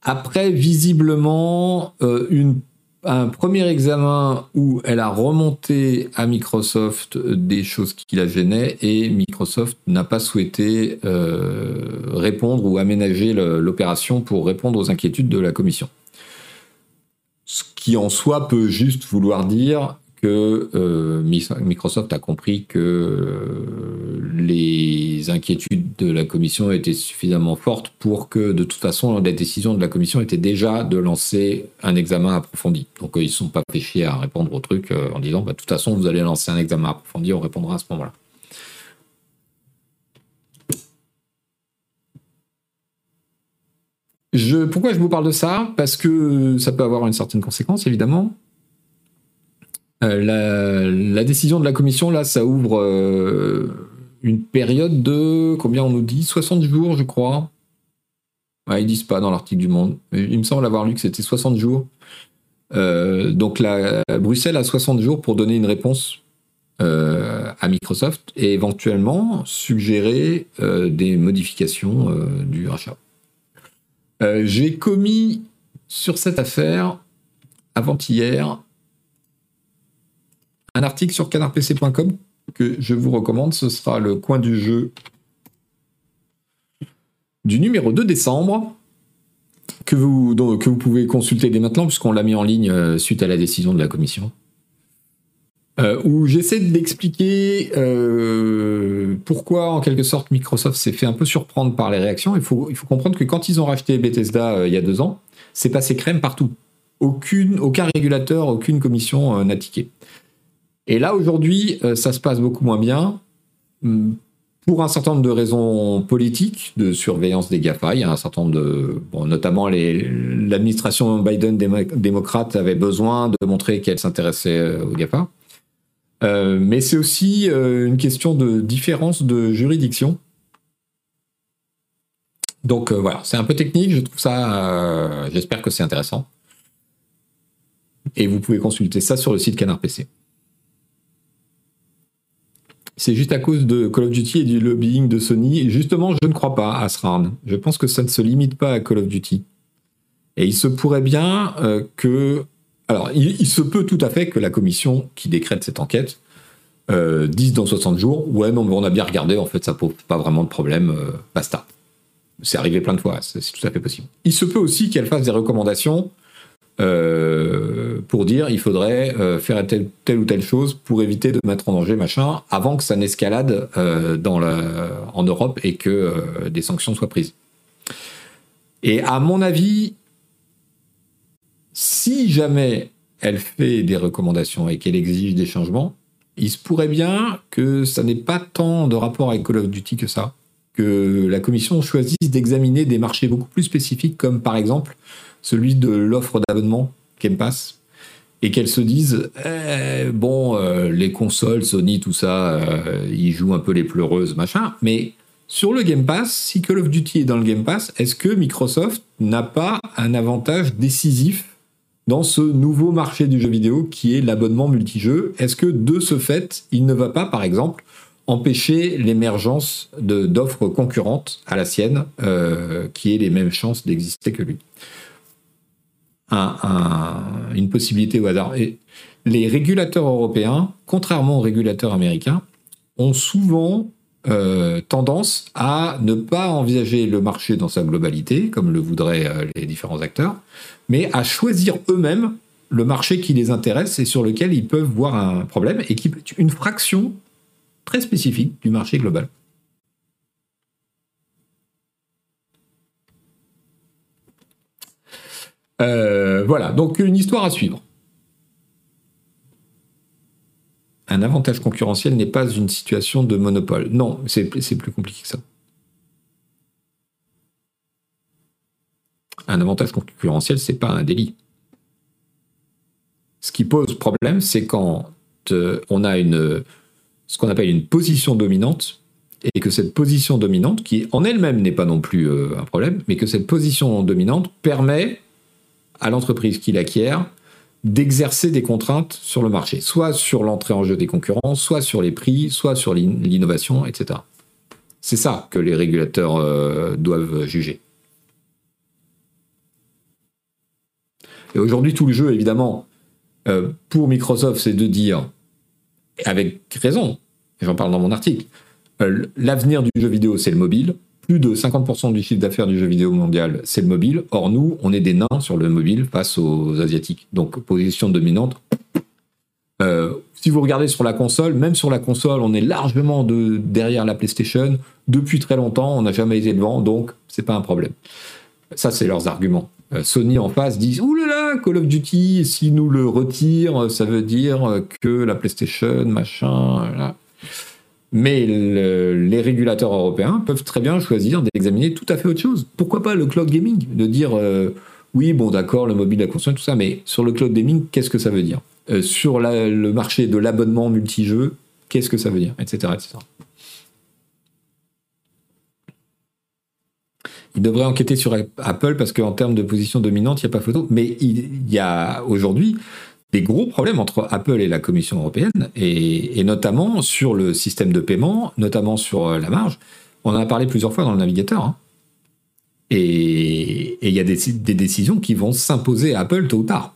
Speaker 1: Après, visiblement, une un premier examen où elle a remonté à Microsoft des choses qui la gênaient et Microsoft n'a pas souhaité euh, répondre ou aménager l'opération pour répondre aux inquiétudes de la commission. Ce qui en soi peut juste vouloir dire que euh, Microsoft a compris que euh, les inquiétudes de la commission étaient suffisamment fortes pour que de toute façon la décision de la commission était déjà de lancer un examen approfondi. Donc euh, ils ne sont pas fait à répondre au truc en disant bah, de toute façon vous allez lancer un examen approfondi, on répondra à ce moment-là. Pourquoi je vous parle de ça? Parce que ça peut avoir une certaine conséquence, évidemment. Euh, la, décision de la commission, là, ça ouvre euh, une période de, combien on nous dit? 60 jours, je crois. ils disent pas dans l'article du Monde. Il me semble avoir lu que c'était 60 jours. Euh, donc la, Bruxelles a 60 jours pour donner une réponse à Microsoft et éventuellement suggérer des modifications du rachat. J'ai commis sur cette affaire avant-hier un article sur canardpc.com que je vous recommande. Ce sera le coin du jeu du numéro 2 décembre que vous, que vous pouvez consulter dès maintenant puisqu'on l'a mis en ligne euh, suite à la décision de la commission. Euh, où j'essaie d'expliquer euh, pourquoi, en quelque sorte, Microsoft s'est fait un peu surprendre par les réactions. Il faut, il faut comprendre que quand ils ont racheté Bethesda il y a deux ans, c'est passé crème partout. Aucun régulateur, aucune commission n'a tiqué. Et là, aujourd'hui, euh, ça se passe beaucoup moins bien hmm, pour un certain nombre de raisons politiques, de surveillance des GAFA. Il y a un certain nombre de. Bon, notamment, l'administration Biden démocrate avait besoin de montrer qu'elle s'intéressait euh, aux GAFA. Euh, mais c'est aussi une question de différence de juridiction. Donc voilà, c'est un peu technique, je trouve ça. J'espère que c'est intéressant. Et vous pouvez consulter ça sur le site Canard PC. C'est juste à cause de Call of Duty et du lobbying de Sony. justement, je ne crois pas à ce. Je pense que ça ne se limite pas à Call of Duty. Et il se pourrait bien euh, que... Alors, il, se peut tout à fait que la commission qui décrète cette enquête euh, dise dans 60 jours, ouais, non, mais on a bien regardé, en fait, ça pose pas vraiment de problème, euh, basta. C'est arrivé plein de fois, c'est tout à fait possible. Il se peut aussi qu'elle fasse des recommandations euh, pour dire il faudrait euh, faire telle, ou telle chose pour éviter de mettre en danger machin avant que ça n'escalade euh, en Europe et que des sanctions soient prises. Et à mon avis, si jamais elle fait des recommandations et qu'elle exige des changements, il se pourrait bien que ça n'ait pas tant de rapport avec Call of Duty que ça, que la commission choisisse d'examiner des marchés beaucoup plus spécifiques comme par exemple celui de l'offre d'abonnement Game Pass, et qu'elles se disent eh, bon, euh, les consoles, Sony, tout ça, euh, ils jouent un peu les pleureuses, machin, mais sur le Game Pass, si Call of Duty est dans le Game Pass, est-ce que Microsoft n'a pas un avantage décisif dans ce nouveau marché du jeu vidéo qui est l'abonnement multijeu? Est-ce que de ce fait, il ne va pas, par exemple, empêcher l'émergence d'offres concurrentes à la sienne euh, qui aient les mêmes chances d'exister que lui? Une possibilité au hasard. Les régulateurs européens, contrairement aux régulateurs américains, ont souvent euh, tendance à ne pas envisager le marché dans sa globalité, comme le voudraient euh, les différents acteurs, mais à choisir eux-mêmes le marché qui les intéresse et sur lequel ils peuvent voir un problème, et qui est une fraction très spécifique du marché global. Euh, voilà, donc une histoire à suivre. Un avantage concurrentiel n'est pas une situation de monopole. Non, c'est plus compliqué que ça. Un avantage concurrentiel, c'est pas un délit. Ce qui pose problème, c'est quand euh, on a une, ce qu'on appelle une position dominante, et que cette position dominante, qui en elle-même n'est pas non plus euh, un problème, mais que cette position dominante permet à l'entreprise qui l'acquiert d'exercer des contraintes sur le marché, soit sur l'entrée en jeu des concurrents, soit sur les prix, soit sur l'innovation, etc. C'est ça que les régulateurs euh, doivent juger. Et aujourd'hui, tout le jeu, évidemment, euh, pour Microsoft, c'est de dire, avec raison, j'en parle dans mon article, euh, l'avenir du jeu vidéo, c'est le mobile, plus de 50% du chiffre d'affaires du jeu vidéo mondial, c'est le mobile. Or, nous, on est des nains sur le mobile face aux Asiatiques. Donc, position dominante. Euh, si vous regardez sur la console, même sur la console, on est largement de, derrière la PlayStation. Depuis très longtemps, on n'a jamais été devant, donc c'est pas un problème. Ça, c'est leurs arguments. Euh, Sony en face disent Ouh là là, Call of Duty, si nous le retire, ça veut dire que la PlayStation, machin. Mais les régulateurs européens peuvent très bien choisir d'examiner tout à fait autre chose. Pourquoi pas le cloud gaming? De dire euh, oui, bon d'accord, le mobile, la console, tout ça, mais sur le cloud gaming, qu'est-ce que ça veut dire? Euh, Sur le marché de l'abonnement multijeu, qu'est-ce que ça veut dire? Etc. etc. Il devrait enquêter sur Apple parce qu'en termes de position dominante, il n'y a pas photo. Mais il y a aujourd'hui des gros problèmes entre Apple et la Commission européenne, et, notamment sur le système de paiement, notamment sur euh, la marge. On en a parlé plusieurs fois dans le navigateur. Hein. Et il y a des, des, décisions qui vont s'imposer à Apple tôt ou tard.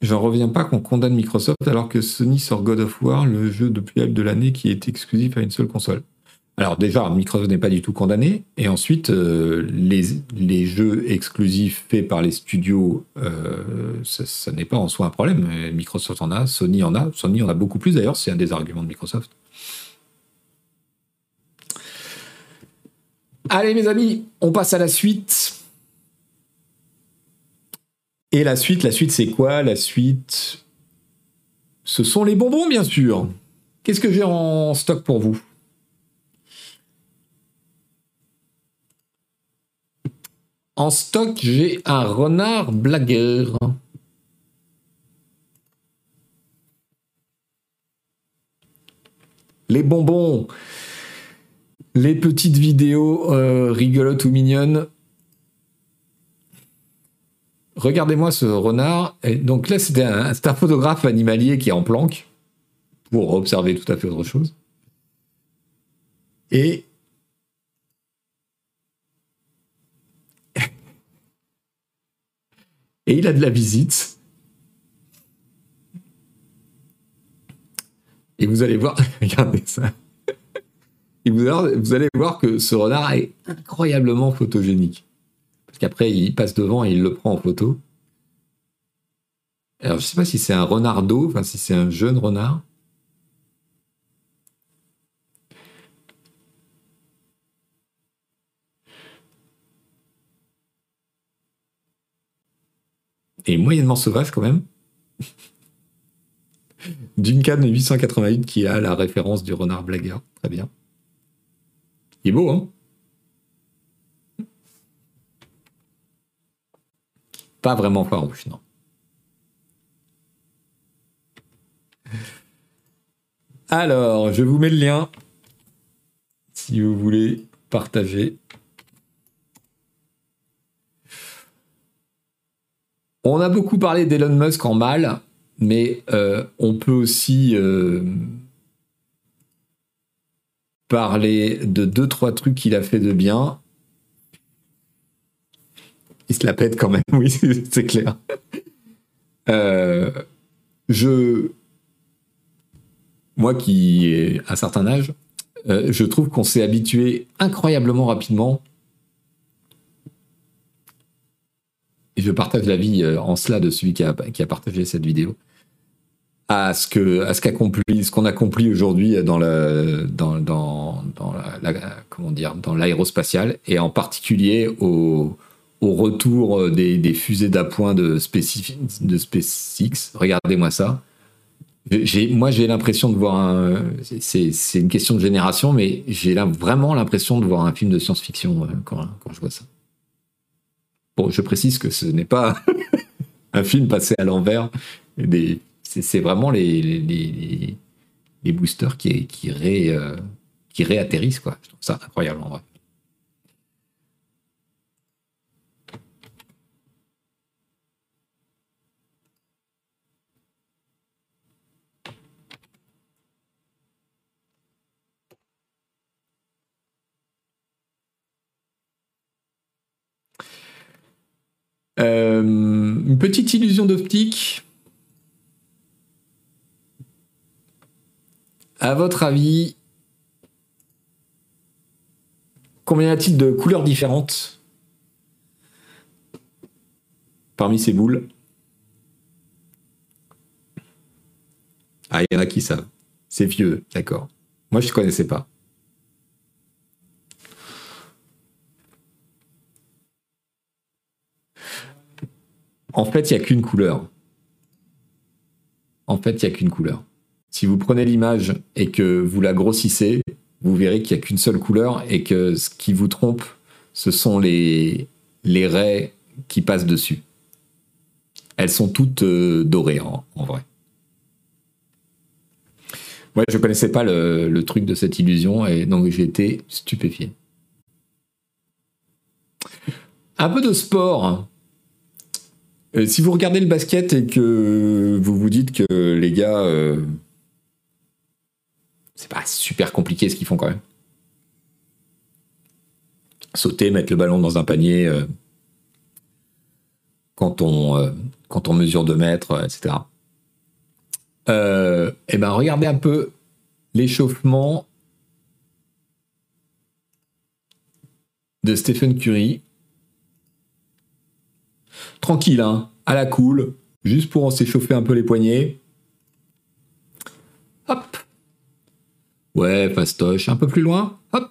Speaker 1: J'en reviens pas qu'on condamne Microsoft alors que Sony sort God of War, le jeu depuis de l'année qui est exclusif à une seule console. Alors déjà, Microsoft n'est pas du tout condamné, et ensuite, euh, les, les, jeux exclusifs faits par les studios, euh, ça, n'est pas en soi un problème. Microsoft en a, Sony en a, Sony en a beaucoup plus d'ailleurs, c'est un des arguments de Microsoft. Allez mes amis, on passe à la suite. Et la suite, la suite, c'est quoi? La suite, ce sont les bonbons, bien sûr. Qu'est-ce que j'ai en stock pour vous? En stock, j'ai un renard blagueur. Les bonbons, les petites vidéos euh, rigolotes ou mignonnes regardez-moi ce renard. Donc là, c'était un, un photographe animalier qui est en planque pour observer tout à fait autre chose. Et et il a de la visite. Et vous allez voir, regardez ça. Et vous allez voir que ce renard est incroyablement photogénique. Qu'après, il passe devant et il le prend en photo. Alors, je sais pas si c'est un renard d'eau, enfin, si c'est un jeune renard. Et moyennement sauvage quand même. Duncan 888 qui a la référence du renard blagueur. Très bien. Il est beau, hein? Pas vraiment farouche, non. Alors, je vous mets le lien si vous voulez partager. On a beaucoup parlé d'Elon Musk en mal, mais euh, on peut aussi euh, parler de deux, trois trucs qu'il a fait de bien. Il se la pète quand même, oui, c'est clair. Euh, je. Moi qui ai un certain âge, je trouve qu'on s'est habitué incroyablement rapidement et je partage l'avis euh, en cela de celui qui a, qui a partagé cette vidéo, à ce que à ce qu'accomplit ce qu'on accomplit aujourd'hui dans le dans dans, comment dire dans l'aérospatial et en particulier au au retour des, des fusées d'appoint de, de SpaceX. Regardez-moi ça. Moi, j'ai l'impression de voir un. C'est, une question de génération, mais j'ai vraiment l'impression de voir un film de science-fiction euh, quand, je vois ça. Bon, je précise que ce n'est pas un film passé à l'envers. C'est vraiment les, boosters qui, qui, ré, euh, qui réatterrissent. Quoi. Je trouve ça incroyable. Euh, une petite illusion d'optique. À votre avis, combien y a-t-il de couleurs différentes parmi ces boules? Ah, il y en a qui savent. C'est vieux, d'accord. Moi, je ne connaissais pas. En fait, il n'y a qu'une couleur. En fait, il n'y a qu'une couleur. Si vous prenez l'image et que vous la grossissez, vous verrez qu'il n'y a qu'une seule couleur et que ce qui vous trompe, ce sont les, raies qui passent dessus. Elles sont toutes euh, dorées en, vrai. Ouais, je connaissais pas le, le, truc de cette illusion et donc j'ai été stupéfié. Un peu de sport. Euh, si vous regardez le basket et que vous vous dites que les gars, euh, c'est pas super compliqué ce qu'ils font quand même. Sauter, mettre le ballon dans un panier euh, quand, on, quand on mesure 2 mètres, etc. et eh ben regardez un peu l'échauffement de Stephen Curry tranquille, hein, à la cool, juste pour s'échauffer un peu les poignets. Hop. Ouais, fastoche, un peu plus loin. Hop.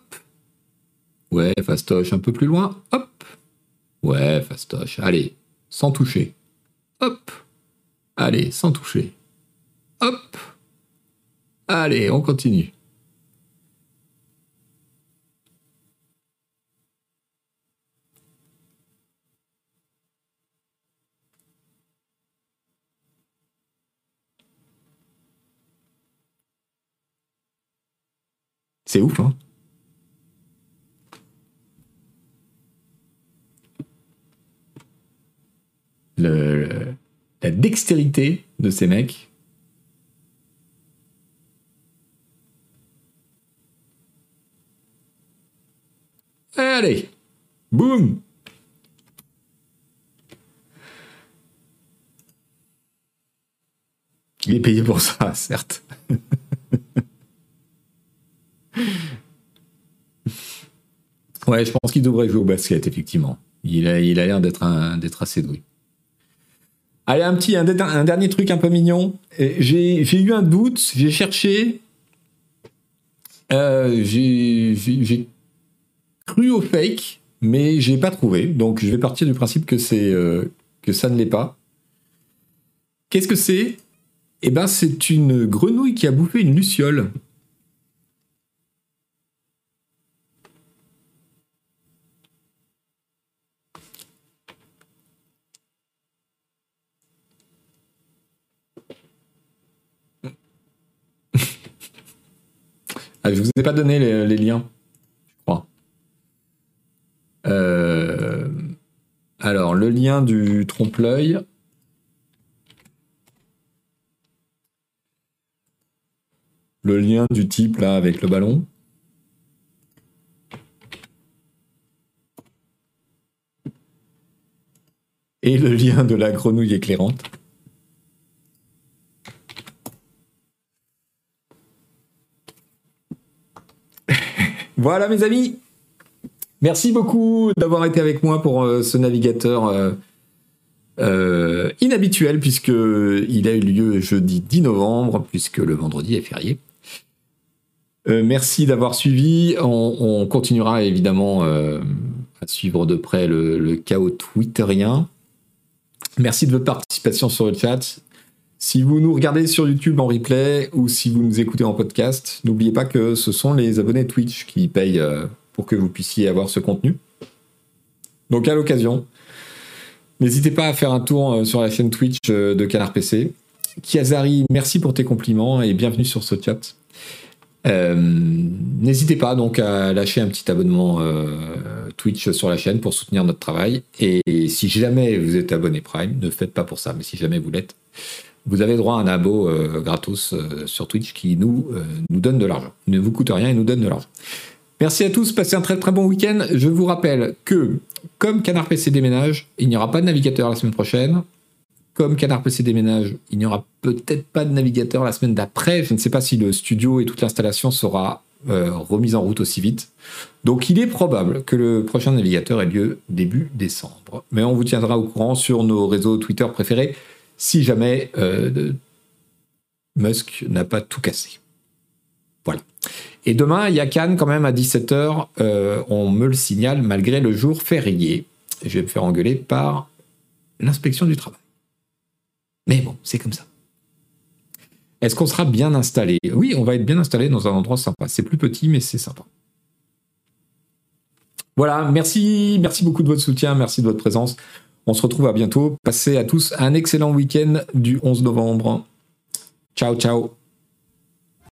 Speaker 1: Ouais, fastoche, un peu plus loin. Hop. Ouais, fastoche. Allez, sans toucher. Hop. Allez, sans toucher. Hop. Allez, on continue. C'est ouf, hein la dextérité de ces mecs. Allez, boum Il est payé pour ça, certes. Ouais, je pense qu'il devrait jouer au basket, effectivement. Il a il a l'air d'être assez doué. Allez, un petit, un, dernier truc un peu mignon. J'ai eu un doute, j'ai cherché. Euh, j'ai cru au fake, mais j'ai pas trouvé. Donc je vais partir du principe que c'est euh, que ça ne l'est pas. Qu'est-ce que c'est? Eh ben, c'est une grenouille qui a bouffé une luciole. Ah, je vous ai pas donné les, liens, je crois. Euh, alors, le lien du trompe-l'œil. Le lien du type là avec le ballon. Et le lien de la grenouille éclairante. Voilà mes amis. Merci beaucoup d'avoir été avec moi pour euh, ce navigateur euh, euh, inhabituel puisque il a eu lieu jeudi 10 novembre puisque le vendredi est férié. merci d'avoir suivi. On, continuera évidemment à suivre de près le, le chaos twitterien. Merci de votre participation sur le chat. Si vous nous regardez sur YouTube en replay ou si vous nous écoutez en podcast, n'oubliez pas que ce sont les abonnés Twitch qui payent euh, pour que vous puissiez avoir ce contenu. Donc à l'occasion, n'hésitez pas à faire un tour euh, sur la chaîne Twitch euh, de Canard PC. Kiazari, merci pour tes compliments et bienvenue sur ce chat. N'hésitez pas à lâcher un petit abonnement Twitch sur la chaîne pour soutenir notre travail. Et si jamais vous êtes abonné Prime, ne faites pas pour ça, mais si jamais vous l'êtes, vous avez droit à un abo euh, gratos euh, sur Twitch qui nous, euh, nous donne de l'argent. Il ne vous coûte rien, il nous donne de l'argent. Merci à tous, passez un très très bon week-end. Je vous rappelle que, comme Canard PC déménage, il n'y aura pas de navigateur la semaine prochaine. Comme Canard PC déménage, il n'y aura peut-être pas de navigateur la semaine d'après. Je ne sais pas si le studio et toute l'installation sera remise en route aussi vite. Donc il est probable que le prochain navigateur ait lieu début décembre. Mais on vous tiendra au courant sur nos réseaux Twitter préférés si jamais euh, Musk n'a pas tout cassé. Voilà. Et demain, il y a Cannes quand même à 17h, euh, on me le signale malgré le jour férié. Je vais me faire engueuler par l'inspection du travail. Mais bon, c'est comme ça. Est-ce qu'on sera bien installé? Oui, on va être bien installé dans un endroit sympa. C'est plus petit, mais c'est sympa. Voilà, merci, merci beaucoup de votre soutien, merci de votre présence. On se retrouve à bientôt. Passez à tous un excellent week-end du 11 novembre. Ciao, ciao.